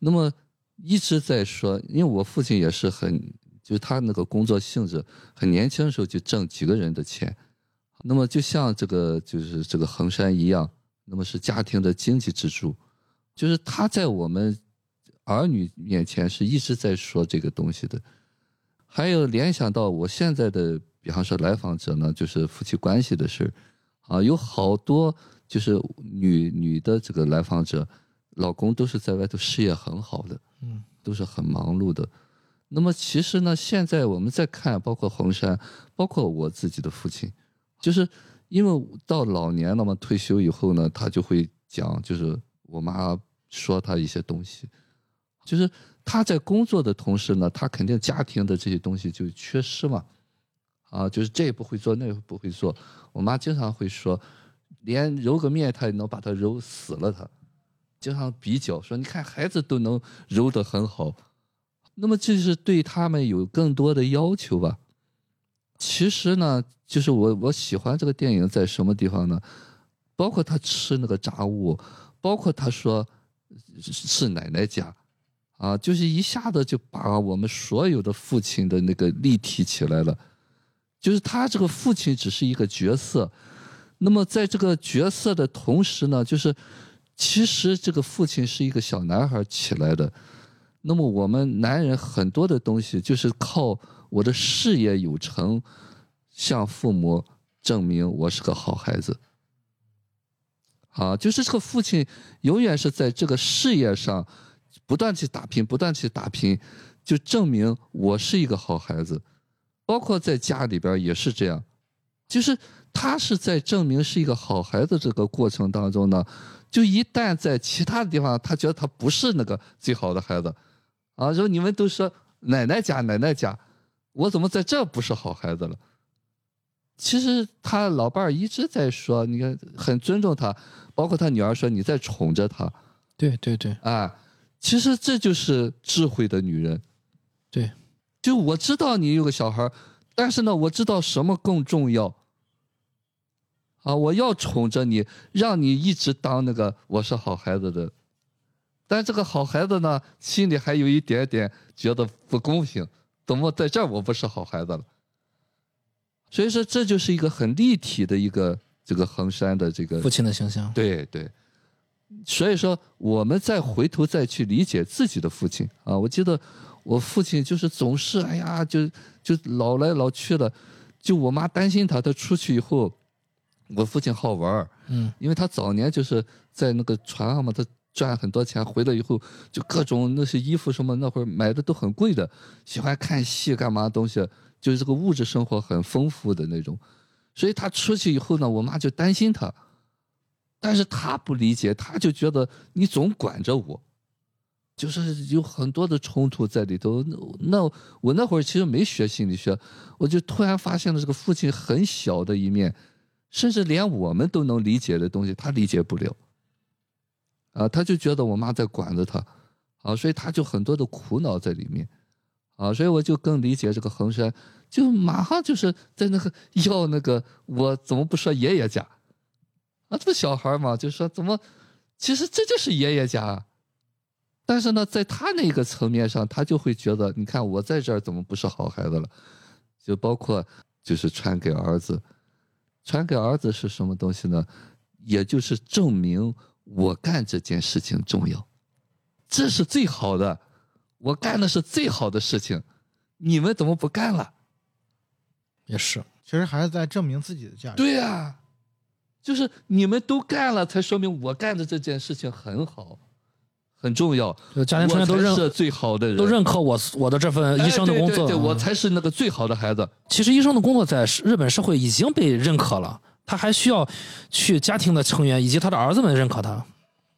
那么一直在说，因为我父亲也是很，就是他那个工作性质，很年轻的时候就挣几个人的钱。那么就像这个就是这个衡山一样，那么是家庭的经济支柱，就是他在我们儿女面前是一直在说这个东西的。还有联想到我现在的，比方说来访者呢，就是夫妻关系的事儿。啊，有好多就是女女的这个来访者，老公都是在外头事业很好的，嗯，都是很忙碌的。那么其实呢，现在我们在看，包括红山，包括我自己的父亲，就是因为到老年了嘛，退休以后呢，他就会讲，就是我妈说他一些东西，就是他在工作的同时呢，他肯定家庭的这些东西就缺失嘛，啊，就是这也不会做，那也不会做。我妈经常会说，连揉个面，她也能把它揉死了他，经常比较说，你看孩子都能揉得很好，那么这是对他们有更多的要求吧。其实呢，就是我我喜欢这个电影在什么地方呢？包括他吃那个炸物，包括他说是奶奶家，啊，就是一下子就把我们所有的父亲的那个立体起来了。就是他这个父亲只是一个角色，那么在这个角色的同时呢，就是其实这个父亲是一个小男孩起来的。那么我们男人很多的东西就是靠我的事业有成，向父母证明我是个好孩子。啊，就是这个父亲永远是在这个事业上不断去打拼，不断去打拼，就证明我是一个好孩子。包括在家里边也是这样，就是他是在证明是一个好孩子这个过程当中呢，就一旦在其他的地方他觉得他不是那个最好的孩子，啊，说你们都说奶奶家奶奶家，我怎么在这不是好孩子了？其实他老伴儿一直在说，你看很尊重他，包括他女儿说你在宠着他，对对对啊，其实这就是智慧的女人。对，就我知道你有个小孩儿，但是呢，我知道什么更重要。啊，我要宠着你，让你一直当那个我是好孩子的。但这个好孩子呢，心里还有一点点觉得不公平，怎么在这儿我不是好孩子了？所以说，这就是一个很立体的一个这个衡山的这个父亲的形象。对对，所以说我们再回头再去理解自己的父亲啊，我记得我父亲就是总是哎呀，就就老来老去的，就我妈担心他，他出去以后，我父亲好玩儿嗯。因为他早年就是在那个船上嘛，他赚很多钱，回来以后就各种那些衣服什么那会儿买的都很贵的，喜欢看戏干嘛东西，就是这个物质生活很丰富的那种，所以他出去以后呢，我妈就担心他，但是他不理解，他就觉得你总管着我。就是有很多的冲突在里头。那我那会儿其实没学心理学，我就突然发现了这个父亲很小的一面，甚至连我们都能理解的东西，他理解不了。啊，他就觉得我妈在管着他，啊，所以他就很多的苦恼在里面，啊，所以我就更理解这个衡山，就马上就是在那个 [laughs] 要那个，我怎么不说爷爷家？啊，这不小孩嘛，就说怎么，其实这就是爷爷家啊。但是呢，在他那个层面上，他就会觉得，你看我在这儿怎么不是好孩子了？就包括就是传给儿子，传给儿子是什么东西呢？也就是证明我干这件事情重要，这是最好的，我干的是最好的事情，你们怎么不干了？也是，其实还是在证明自己的价值。对呀、就是你们都干了，才说明我干的这件事情很好，很重要。就家庭成员都认我才是最好的人，都认可我我的这份医生的工作。对对，我嗯才是那个最好的孩子。其实医生的工作在日本社会已经被认可了，他还需要去家庭的成员以及他的儿子们认可他。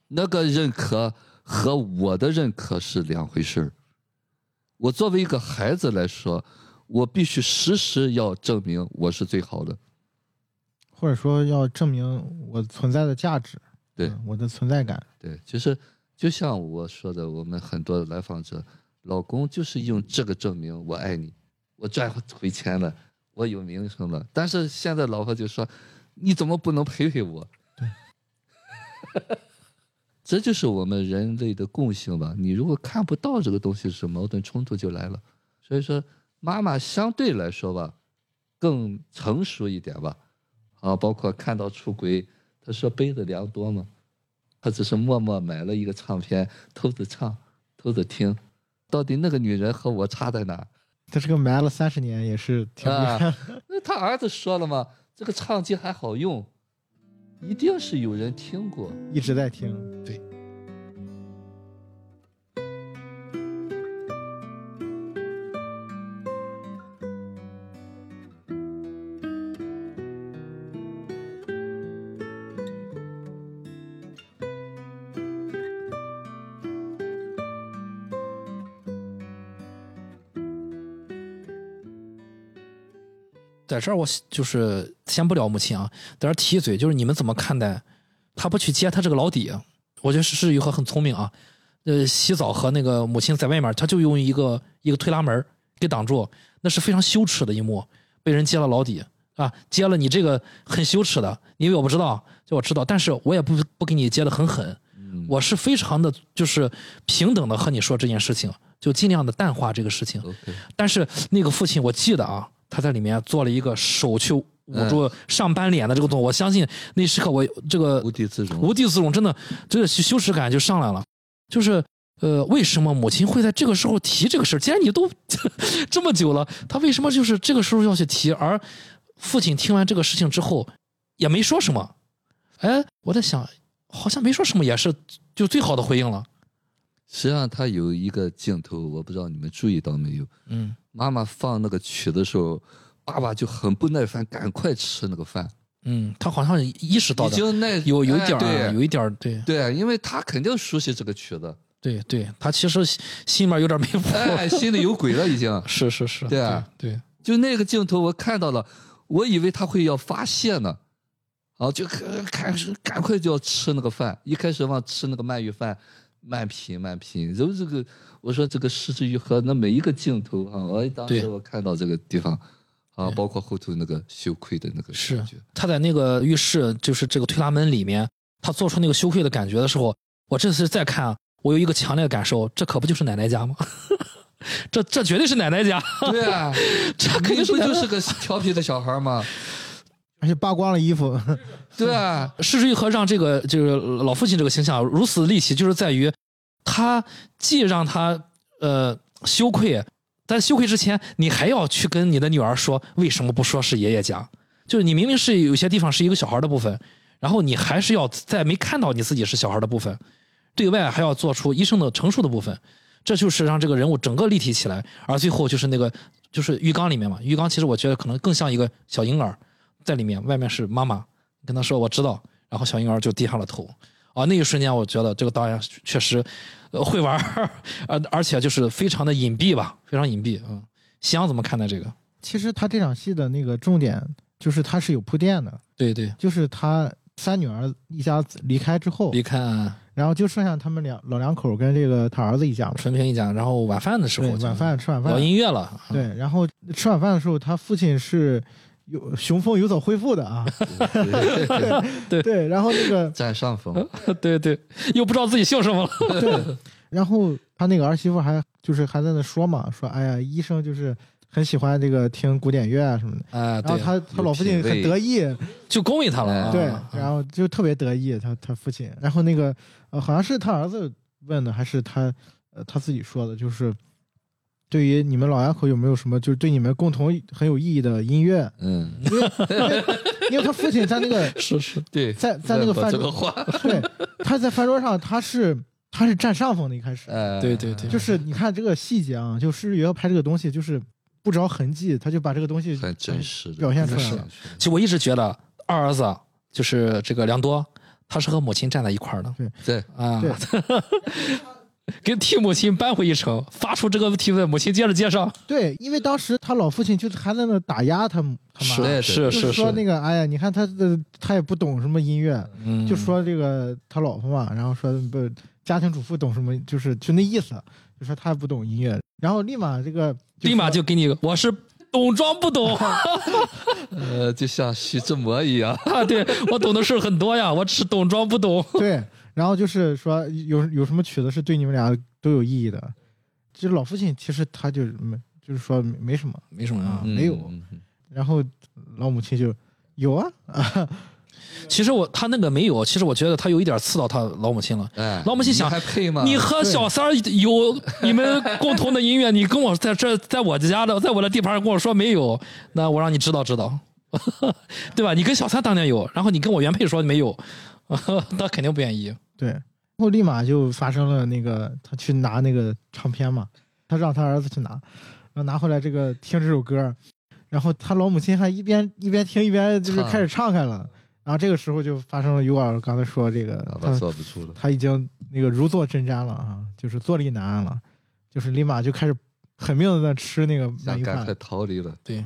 那个认可和我的认可是两回事儿。我作为一个孩子来说，我必须时时要证明我是最好的。或者说要证明我存在的价值，对嗯我的存在感。对，就是就像我说的，我们很多来访者，老公就是用这个证明我爱你，我赚回钱了，我有名声了。但是现在老婆就说，你怎么不能陪陪我？对，[laughs] 这就是我们人类的共性吧。你如果看不到这个东西，是矛盾冲突就来了。所以说，妈妈相对来说吧，更成熟一点吧。啊，包括看到出轨，他说背的良多嘛，他只是默默买了一个唱片，偷着唱，偷着听。到底那个女人和我差在哪儿？他这个埋了三十年也是挺厉害。啊，[laughs] 那他儿子说了嘛，这个唱机还好用，一定是有人听过。一直在听。在这儿我就是先不聊母亲啊，在这儿提一嘴，就是你们怎么看待他不去接他这个老底？我觉得是是有和很聪明啊。呃，洗澡和那个母亲在外面，他就用一个一个推拉门给挡住，那是非常羞耻的一幕，被人接了老底啊，接了你这个很羞耻的，你以为我不知道？就我知道，但是我也不不给你接的很狠，嗯，我是非常的就是平等的和你说这件事情，就尽量的淡化这个事情。但是那个父亲，我记得啊，他在里面做了一个手去捂住上半脸的这个动作，我相信那时刻我这个无地自容。无地自容，真的这个羞耻感就上来了。就是呃，为什么母亲会在这个时候提这个事儿？既然你都 [laughs] 这么久了，他为什么就是这个时候要去提？而父亲听完这个事情之后也没说什么。哎，我在想，好像没说什么，也是就最好的回应了。实际上，他有一个镜头，我不知道你们注意到没有？嗯妈妈放那个曲的时候，爸爸就很不耐烦，赶快吃那个饭，嗯，他好像意识到的已经那有有一点儿、哎对。有一点儿对。对，因为他肯定熟悉这个曲子，对。对，他其实心心里面有点没谱。哎，心里有鬼了已经。[laughs] 是是是，对啊。对对，就那个镜头，我看到了，我以为他会要发泄呢，啊，就赶赶赶快就要吃那个饭，一开始往吃那个鳗鱼饭，慢品慢品，然后这个我说这个失之愈合，那每一个镜头啊，我当时我看到这个地方，啊，包括后头那个羞愧的那个是感觉，他在那个浴室，就是这个推拉门里面，他做出那个羞愧的感觉的时候，我这次再看啊，我有一个强烈的感受，这可不就是奶奶家吗？[laughs] 这这绝对是奶奶家，对啊，[laughs] 这肯你定是奶奶不就是个调皮的小孩吗？而且扒光了衣服，[laughs] 对啊，失之愈合让这个就是老父亲这个形象如此立体，就是在于他既让他呃羞愧，在羞愧之前，你还要去跟你的女儿说为什么不说是爷爷家？就是你明明是有些地方是一个小孩的部分，然后你还是要在没看到你自己是小孩的部分，对外还要做出医生的陈述的部分，这就是让这个人物整个立体起来。而最后就是那个就是浴缸里面嘛，浴缸其实我觉得可能更像一个小婴儿在里面，外面是妈妈跟他说我知道，然后小婴儿就低下了头。啊，那一瞬间我觉得这个导演确实呃会玩儿，而而且就是非常的隐蔽吧，非常隐蔽。嗯，夕阳怎么看待这个？其实他这场戏的那个重点就是他是有铺垫的，对对，就是他三女儿一家子离开之后，离开啊然后就剩下他们两老两口跟这个他儿子一家嘛。纯平一家，然后晚饭的时，候，晚饭吃晚饭搞，音乐了。对，然后吃晚饭的时候，他父亲是有雄风有所恢复的啊，对。[laughs] 对，然后那个占上风，[laughs] 对对，又不知道自己姓什么了。对，然后他那个儿媳妇还就是还在那说嘛，说哎呀，医生就是很喜欢这个听古典乐啊什么的，啊，然后，他他老父亲很得意，就恭维他了啊。对啊，然后就特别得意，他他父亲，然后那个呃好像是他儿子问的，还是他呃他自己说的，就是对于你们老两口有没有什么就是对你们共同很有意义的音乐，嗯，因为因为他父亲在那个 [laughs] 是是，对，在在那个饭桌对他在饭桌上他是他是占上风的，一开始哎，对对对。就是你看这个细节啊，就施之约拍这个东西就是不着痕迹，他就把这个东西很真实的表现出来了。其实我一直觉得二儿子就是这个良多，他是和母亲站在一块儿的。对，啊对，[laughs] 跟替母亲扳回一城，发出这个提问，母亲接着介绍。对，因为当时他老父亲就是还在那打压他母他妈，对是是是是，说那个哎呀，你看他的他也不懂什么音乐，嗯就说这个他老婆嘛，然后说不家庭主妇懂什么，就是就那意思，就说他不懂音乐，然后立马这个立马就给你，我是懂装不懂 [laughs] 呃，就像徐志摩一样，啊？对我懂的事很多呀，我只是懂装不懂。对，然后就是说有有什么曲子是对你们俩都有意义的，就是老父亲其实他就没就是说没没什么，没什么啊。没有然后老母亲就有啊啊，[laughs] 其实我他那个没有，其实我觉得他有一点刺到他老母亲了。哎，老母亲想你还配吗？你和小三儿有 [laughs] 你们共同的音乐，你跟我在这，在我家的，在我的地盘上跟我说没有，那我让你知道知道，[laughs] 对吧？你跟小三当年有，然后你跟我原配说没有，他肯定不愿意。对，然后立马就发生了那个他去拿那个唱片嘛，他让他儿子去拿，然后拿回来这个听这首歌，然后他老母亲还一边一边听一边就是开始唱开了，然后这个时候就发生了尤尔刚才说这个他爸坐不住了，他已经那个如坐针毡了啊，就是坐立难安了，就是立马就开始狠命的在吃那个鳗鱼饭想赶快。逃离了，对，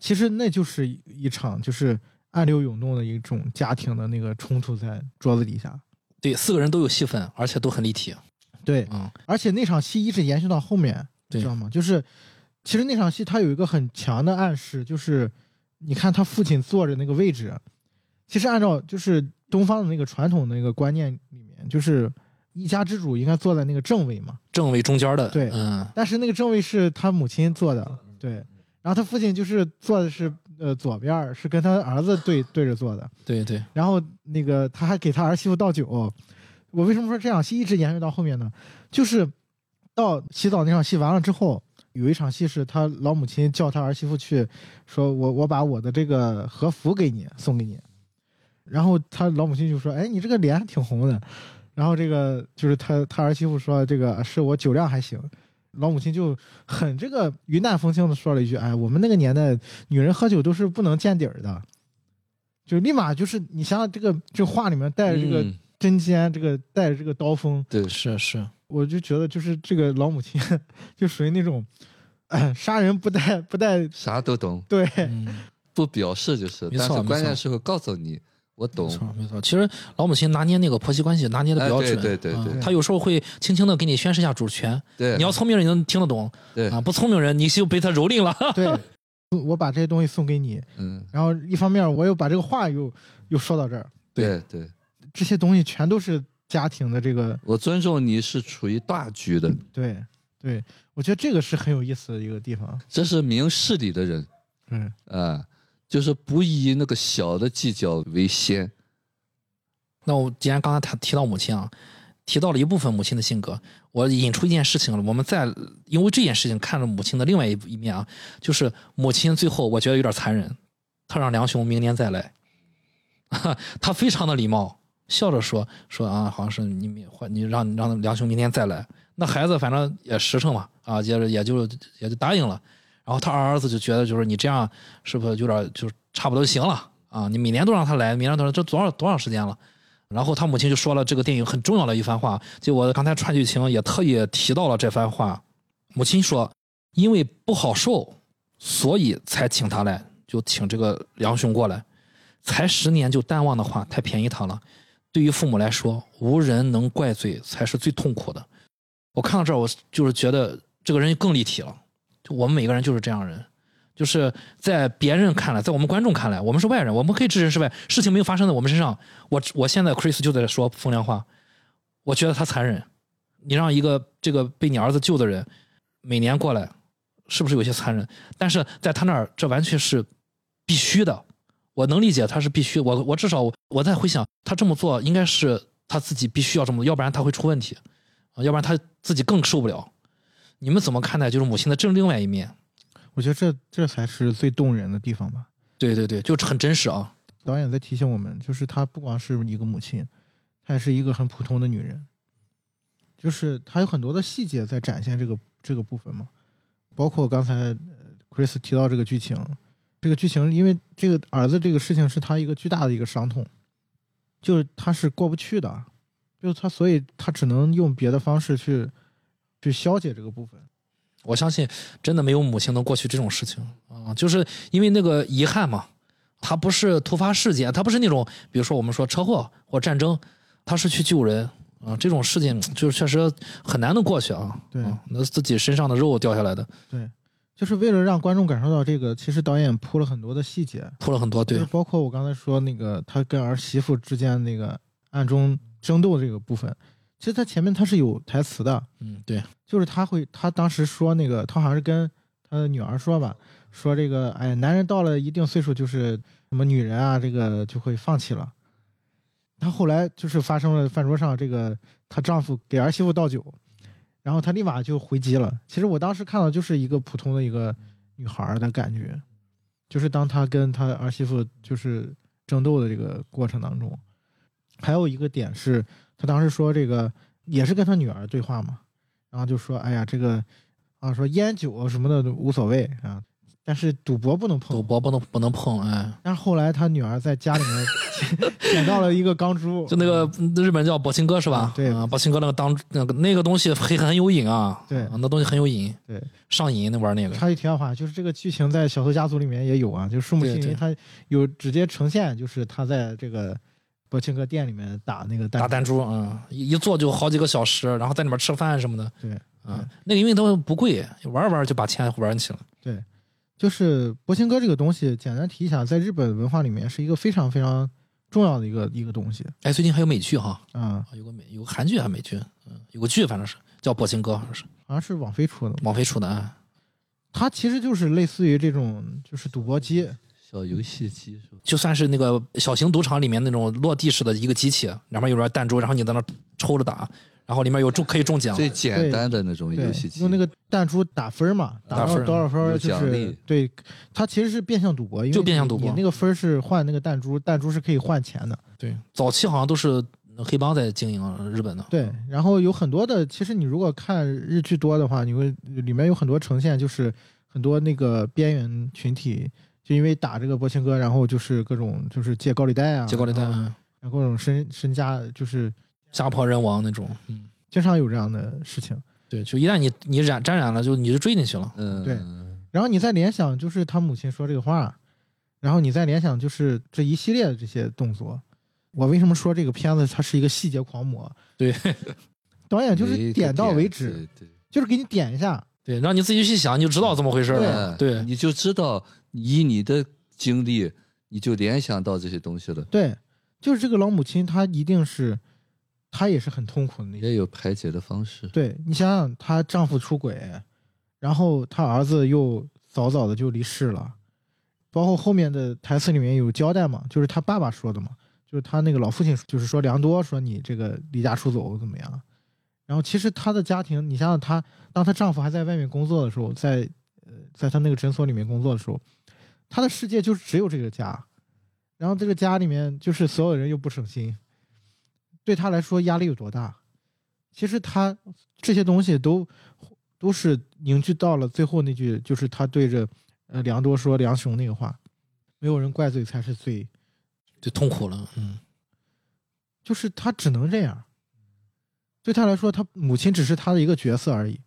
其实那就是一场就是暗流涌动的一种家庭的那个冲突在桌子底下。对，四个人都有戏份，而且都很立体。对，嗯，而且那场戏一直延续到后面，你知道吗？就是其实那场戏它有一个很强的暗示，就是你看他父亲坐着那个位置，其实按照就是东方的那个传统的那个观念里面，就是一家之主应该坐在那个正位嘛。正位中间的，对嗯，但是那个正位是他母亲坐的，对，然后他父亲就是坐的是呃左边，是跟他儿子对对着坐的，对对，然后那个他还给他儿媳妇倒酒。我为什么说这场戏一直延续到后面呢？就是到洗澡那场戏完了之后，有一场戏是他老母亲叫他儿媳妇去，说我我把我的这个和服给你送给你，然后他老母亲就说，哎，你这个脸还挺红的。然后这个就是他他儿媳妇说，这个是我酒量还行。老母亲就很这个云淡风轻的说了一句，哎，我们那个年代女人喝酒都是不能见底儿的。就立马就是你想想这个这话里面带着这个嗯。针尖，这个带着这个刀锋，对，是是，我就觉得就是这个老母亲就属于那种，哎，杀人不带不带啥都懂，对，嗯，不表示就是，但是关键时候告诉你，我没懂，错没错。其实老母亲拿捏那个婆媳关系拿捏的比较哎对准，对对对。嗯她有时候会轻轻的给你宣示一下主权。对，你要聪明人，你能听得懂对。啊；不聪明人，你就被他蹂躏了。[laughs] 对，我把这些东西送给你，嗯，然后一方面我又把这个话又又说到这儿，对对，这些东西全都是家庭的这个，我尊重你是处于大局的，对对，我觉得这个是很有意思的一个地方，这是明事理的人。嗯，啊，就是不以那个小的计较为先，那我既然刚才他提到母亲啊，提到了一部分母亲的性格。我引出一件事情了，我们再因为这件事情看着母亲的另外一一面啊，就是母亲最后我觉得有点残忍，她让梁雄明年再来，[laughs] 她非常的礼貌，笑着说说啊，好像是你明你让让梁雄明天再来，那孩子反正也实诚嘛，啊，接着也就也就答应了。然后他二儿子就觉得就是你这样是不是有点就差不多就行了啊？你每年都让他来，每年都让这多少多长时间了？然后他母亲就说了这个电影很重要的一番话，就我刚才串剧情也特意提到了这番话。母亲说，因为不好受，所以才请他来，就请这个梁兄过来。才十年就淡忘的话，太便宜他了。对于父母来说，无人能怪罪才是最痛苦的。我看到这儿，我就是觉得这个人更立体了。我们每个人就是这样人，就是在别人看来，在我们观众看来，我们是外人，我们可以置身事外，事情没有发生在我们身上。我我现在 Chris 就在说风凉话，我觉得他残忍。你让一个这个被你儿子救的人每年过来，是不是有些残忍？但是在他那儿，这完全是必须的。我能理解他是必须，我我至少我在回想他这么做，应该是他自己必须要这么做，要不然他会出问题，啊，要不然他自己更受不了。你们怎么看待就是母亲的正另外一面？我觉得这这才是最动人的地方吧。对对对，就很真实啊。导演在提醒我们，就是她不光是一个母亲，她也是一个很普通的女人。就是她有很多的细节在展现这个这个部分嘛，包括刚才 Chris 提到这个剧情，这个剧情因为这个儿子这个事情是他一个巨大的一个伤痛，就是他是过不去的，就是他所以他只能用别的方式去。去消解这个部分，我相信真的没有母亲能过去这种事情啊，就是因为那个遗憾嘛，他不是突发事件，他不是那种，比如说我们说车祸或战争，他是去救人啊，这种事情就是确实很难能过去啊。对，那自己身上的肉掉下来的。对，就是为了让观众感受到这个，其实导演铺了很多的细节，铺了很多，对，包括我刚才说那个他跟儿媳妇之间那个暗中争斗这个部分。其实他前面他是有台词的，嗯，对，就是他会，他当时说那个，他好像是跟他的女儿说吧，说这个，哎，男人到了一定岁数，就是什么女人啊，这个就会放弃了。他后来就是发生了饭桌上这个，她丈夫给儿媳妇倒酒，然后她立马就回击了。其实我当时看到就是一个普通的一个女孩的感觉，就是当她跟她儿媳妇就是争斗的这个过程当中，还有一个点是。他当时说这个也是跟他女儿对话嘛，然后就说：“哎呀，这个啊，说烟酒什么的无所谓啊，但是赌博不能碰，赌博不能不能碰。”哎，但是后来他女儿在家里面 [laughs] 捡到了一个钢珠，就那个日本叫宝清哥是吧？对啊，宝清哥那个当那个那个东西很很有瘾啊，对，那东西很有瘾，对，上瘾那玩那个。插一题外话，就是这个剧情在《小偷家族》里面也有啊，就是树木心林他有直接呈现，就是他在这个。博清哥店里面打那个打弹珠啊，一坐就好几个小时，然后在里面吃饭什么的。对，啊，那个因为都不贵，玩玩就把钱玩起了。对，就是博清哥这个东西，简单提一下，在日本文化里面是一个非常非常重要的一个一个东西。哎，最近还有美剧哈，啊，有个美有个韩剧还是美剧，嗯，有个剧反正是叫博清哥，好像是，好像是网飞出的。网飞出的啊，它其实就是类似于这种就是赌博机。小游戏机是吧？就算是那个小型赌场里面那种落地式的一个机器，两边有点弹珠，然后你在那抽着打，然后里面有中可以中奖。最简单的那种游戏机，用那个弹珠打分嘛，打到多少分就是对。它其实是变相赌博，因为就变相赌博。你那个分是换那个弹珠，弹珠是可以换钱的。对，早期好像都是黑帮在经营日本的。对，然后有很多的，其实你如果看日剧多的话，你会里面有很多呈现，就是很多那个边缘群体。就因为打这个博清哥，然后就是各种就是借高利贷啊，借高利贷，然后各种身身家就是家破人亡那种，嗯，经常有这样的事情。对，就一旦你你染沾染了，就你就追进去了。嗯，对。然后你再联想，就是他母亲说这个话，然后你再联想，就是这一系列的这些动作。我为什么说这个片子它是一个细节狂魔？对，[laughs] 导演就是点到为止，对，就是给你点一下，对，让你自己去想，你就知道怎么回事了。对，你就知道。以你的经历，你就联想到这些东西了。对，就是这个老母亲，她一定是，她也是很痛苦的。也有排解的方式。对你想想，她丈夫出轨，然后她儿子又早早的就离世了，包括后面的台词里面有交代嘛，就是她爸爸说的嘛，就是她那个老父亲，就是说梁多说你这个离家出走怎么样？然后其实她的家庭，你想想她，当她丈夫还在外面工作的时候，在呃在她那个诊所里面工作的时候，她的世界就是只有这个家，然后这个家里面就是所有人又不省心，对他来说压力有多大？其实他这些东西都都是凝聚到了最后那句，就是他对着呃梁多说梁雄那个话，没有人怪罪才是最最痛苦了，嗯，就是他只能这样。对他来说，他母亲只是他的一个角色而已。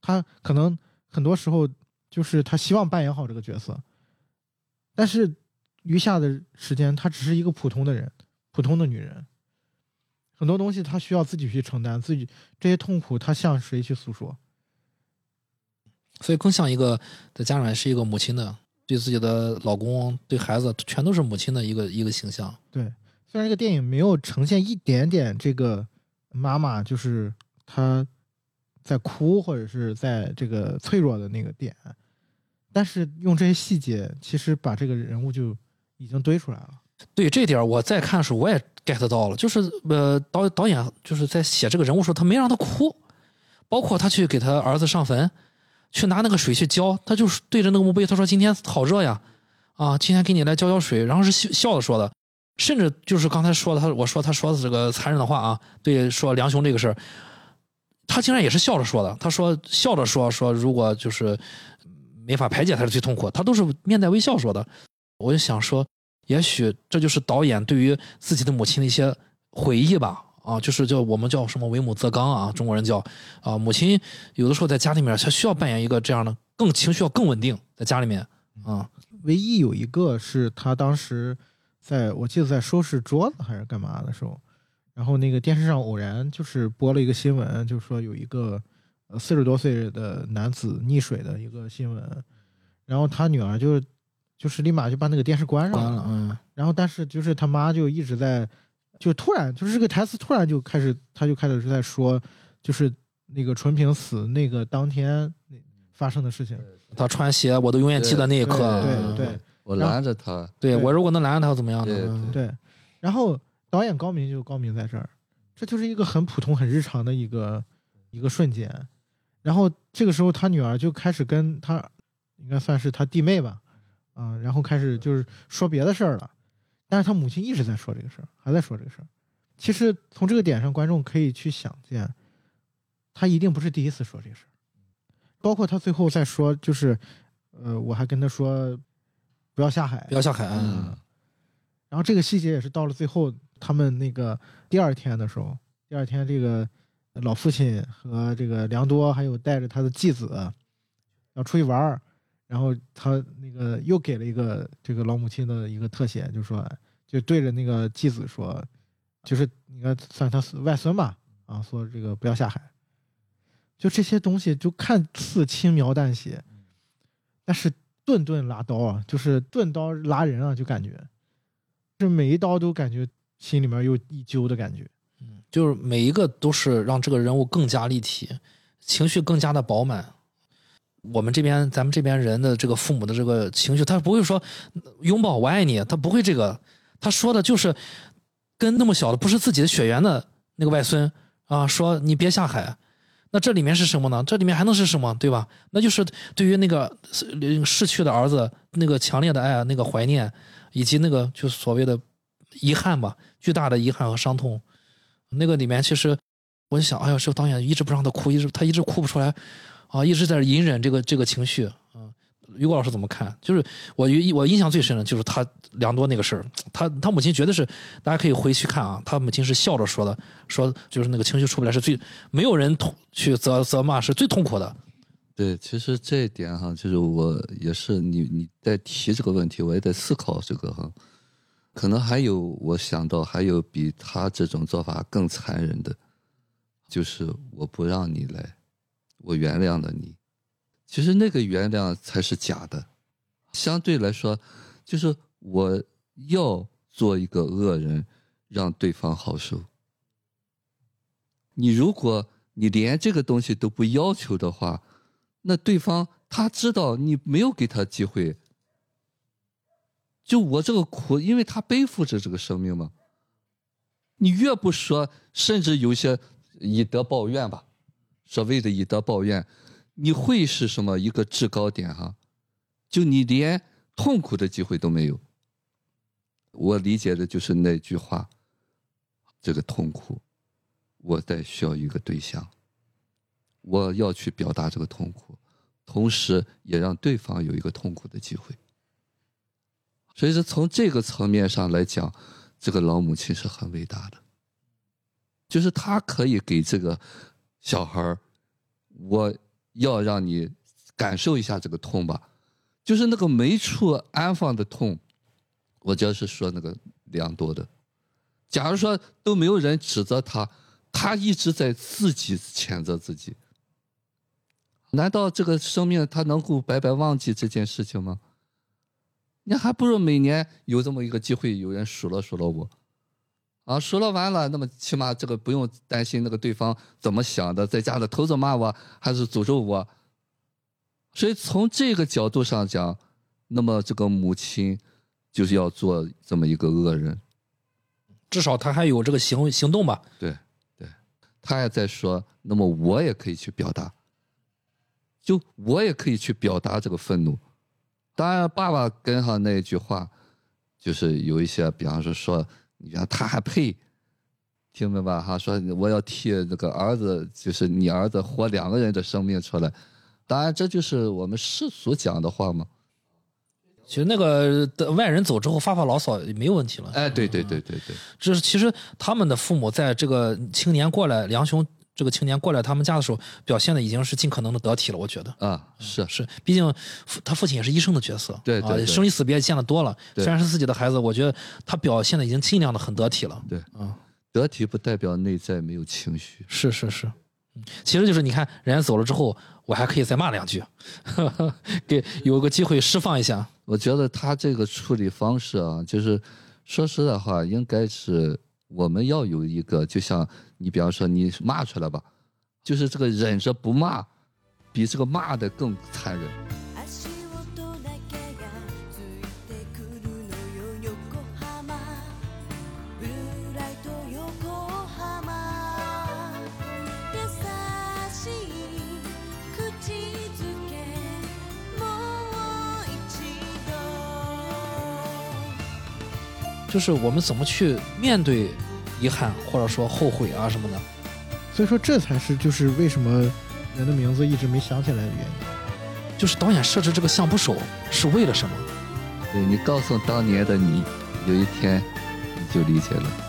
他可能很多时候就是他希望扮演好这个角色，但是余下的时间，她只是一个普通的人，普通的女人。很多东西她需要自己去承担，自己这些痛苦她向谁去诉说？所以更像一个在家长是一个母亲的。对自己的老公、对孩子，全都是母亲的一个一个形象。对，虽然这个电影没有呈现一点点这个妈妈就是她在哭或者是在这个脆弱的那个点，但是用这些细节，其实把这个人物就已经堆出来了。对这点，我在看的时候我也 get 到了，就是呃导导演就是在写这个人物时候，他没让他哭，包括他去给他儿子上坟。去拿那个水去浇，他就是对着那个墓碑，他说：“今天好热呀，啊，今天给你来浇浇水。”然后是笑笑着说的，甚至就是刚才说的，他我说他说的这个残忍的话啊，对，说梁雄这个事儿，他竟然也是笑着说的。他说笑着说说，如果就是没法排解他的最痛苦，他都是面带微笑说的。我就想说，也许这就是导演对于自己的母亲的一些回忆吧。啊，就是叫我们叫什么为母则刚啊，中国人叫啊，母亲有的时候在家里面，她需要扮演一个这样的，更情绪要更稳定，在家里面啊。唯一有一个是他当时在我记得在收拾桌子还是干嘛的时候，然后那个电视上偶然就是播了一个新闻，就是说有一个呃四十多岁的男子溺水的一个新闻，然后他女儿就就是立马就把那个电视关上了，嗯，然后但是就是他妈就一直在。就突然，就是这个台词突然就开始，他就开始是在说，就是那个纯平死那个当天发生的事情。他穿鞋，我都永远记得那一刻。对对，我拦着他。对我如果能拦着他，怎么样呢？对。然后导演高明就高明在这儿，这就是一个很普通、很日常的一个一个瞬间。然后这个时候，他女儿就开始跟他，应该算是他弟妹吧，啊，然后开始就是说别的事儿了。但是他母亲一直在说这个事儿，还在说这个事儿。其实从这个点上，观众可以去想见，他一定不是第一次说这个事儿。包括他最后再说，就是，呃，我还跟他说，不要下海，不要下海。嗯。然后这个细节也是到了最后，他们那个第二天的时候，第二天这个老父亲和这个梁多还有带着他的继子要出去玩儿。然后他那个又给了一个这个老母亲的一个特写，就说就对着那个继子说，就是应该算他外孙吧，啊，说这个不要下海。就这些东西就看似轻描淡写，但是顿顿拉刀啊，就是顿刀拉人啊，就感觉，是每一刀都感觉心里面又一揪的感觉。就是每一个都是让这个人物更加立体，情绪更加的饱满。我们这边，咱们这边人的这个父母的这个情绪，他不会说拥抱我爱你，他不会这个，他说的就是跟那么小的不是自己的血缘的那个外孙啊，说你别下海。那这里面是什么呢？这里面还能是什么，对吧？那就是对于那个逝去的儿子那个强烈的爱、那个怀念，以及那个就所谓的遗憾吧，巨大的遗憾和伤痛。那个里面其实我就想，哎呦，这个导演一直不让他哭，一直他一直哭不出来。啊，一直在隐忍这个这个情绪啊。于果老师怎么看？就是我我印象最深的就是他梁多那个事儿，他他母亲绝对是，大家可以回去看啊，他母亲是笑着说的，说就是那个情绪出不来是最没有人痛去责责骂是最痛苦的。对，其实这一点哈，就是我也是你你在提这个问题，我也在思考这个哈，可能还有我想到还有比他这种做法更残忍的，就是我不让你来。我原谅了你，其实那个原谅才是假的。相对来说，就是我要做一个恶人，让对方好受。你如果你连这个东西都不要求的话，那对方他知道你没有给他机会。就我这个苦，因为他背负着这个生命嘛，你越不说，甚至有些以德报怨吧，所谓的以德报怨，你会是什么一个制高点哈？就你连痛苦的机会都没有。我理解的就是那句话，这个痛苦，我在需要一个对象，我要去表达这个痛苦，同时也让对方有一个痛苦的机会。所以说，从这个层面上来讲，这个老母亲是很伟大的，就是她可以给这个小孩儿，我要让你感受一下这个痛吧，就是那个没处安放的痛。我就是说那个良多的，假如说都没有人指责他，他一直在自己谴责自己，难道这个生命他能够白白忘记这件事情吗？你还不如每年有这么一个机会，有人数落数落我，啊，数落完了，那么起码这个不用担心那个对方怎么想的，在家里偷着骂我还是诅咒我。所以从这个角度上讲，那么这个母亲就是要做这么一个恶人。至少他还有这个行行动吧。对，对，他也在说，那么我也可以去表达，就我也可以去表达这个愤怒。当然，爸爸跟上那一句话，就是有一些，比方说说，你看他还配，听明白哈？说我要替这个儿子，就是你儿子活两个人的生命出来。当然，这就是我们世俗讲的话嘛。其实那个的外人走之后发发牢骚也没有问题了。哎，对对对对对，这是其实他们的父母在这个青年过来，梁兄这个青年过来他们家的时候，表现的已经是尽可能的得体了。我觉得啊，是是，毕竟父他父亲也是医生的角色，啊，对对对生离死别见得多了。虽然是自己的孩子，我觉得他表现的已经尽量的很得体了。对，啊，得体不代表内在没有情绪。是是是，嗯其实就是你看人家走了之后，我还可以再骂两句，[laughs] 给有个机会释放一下。我觉得他这个处理方式啊，就是说实在话，应该是我们要有一个，就像你比方说你骂出来吧，就是这个忍着不骂，比这个骂的更残忍。足音だけがついてくるのよ横浜ブルーライト横浜優しい口づけもう一度就是我们怎么去面对 遗憾，或者说后悔啊什么的。所以说这才是就是为什么人的名字一直没想起来的原因。就是导演设置这个相扑手是为了什么？对你告诉当年的你，有一天你就理解了。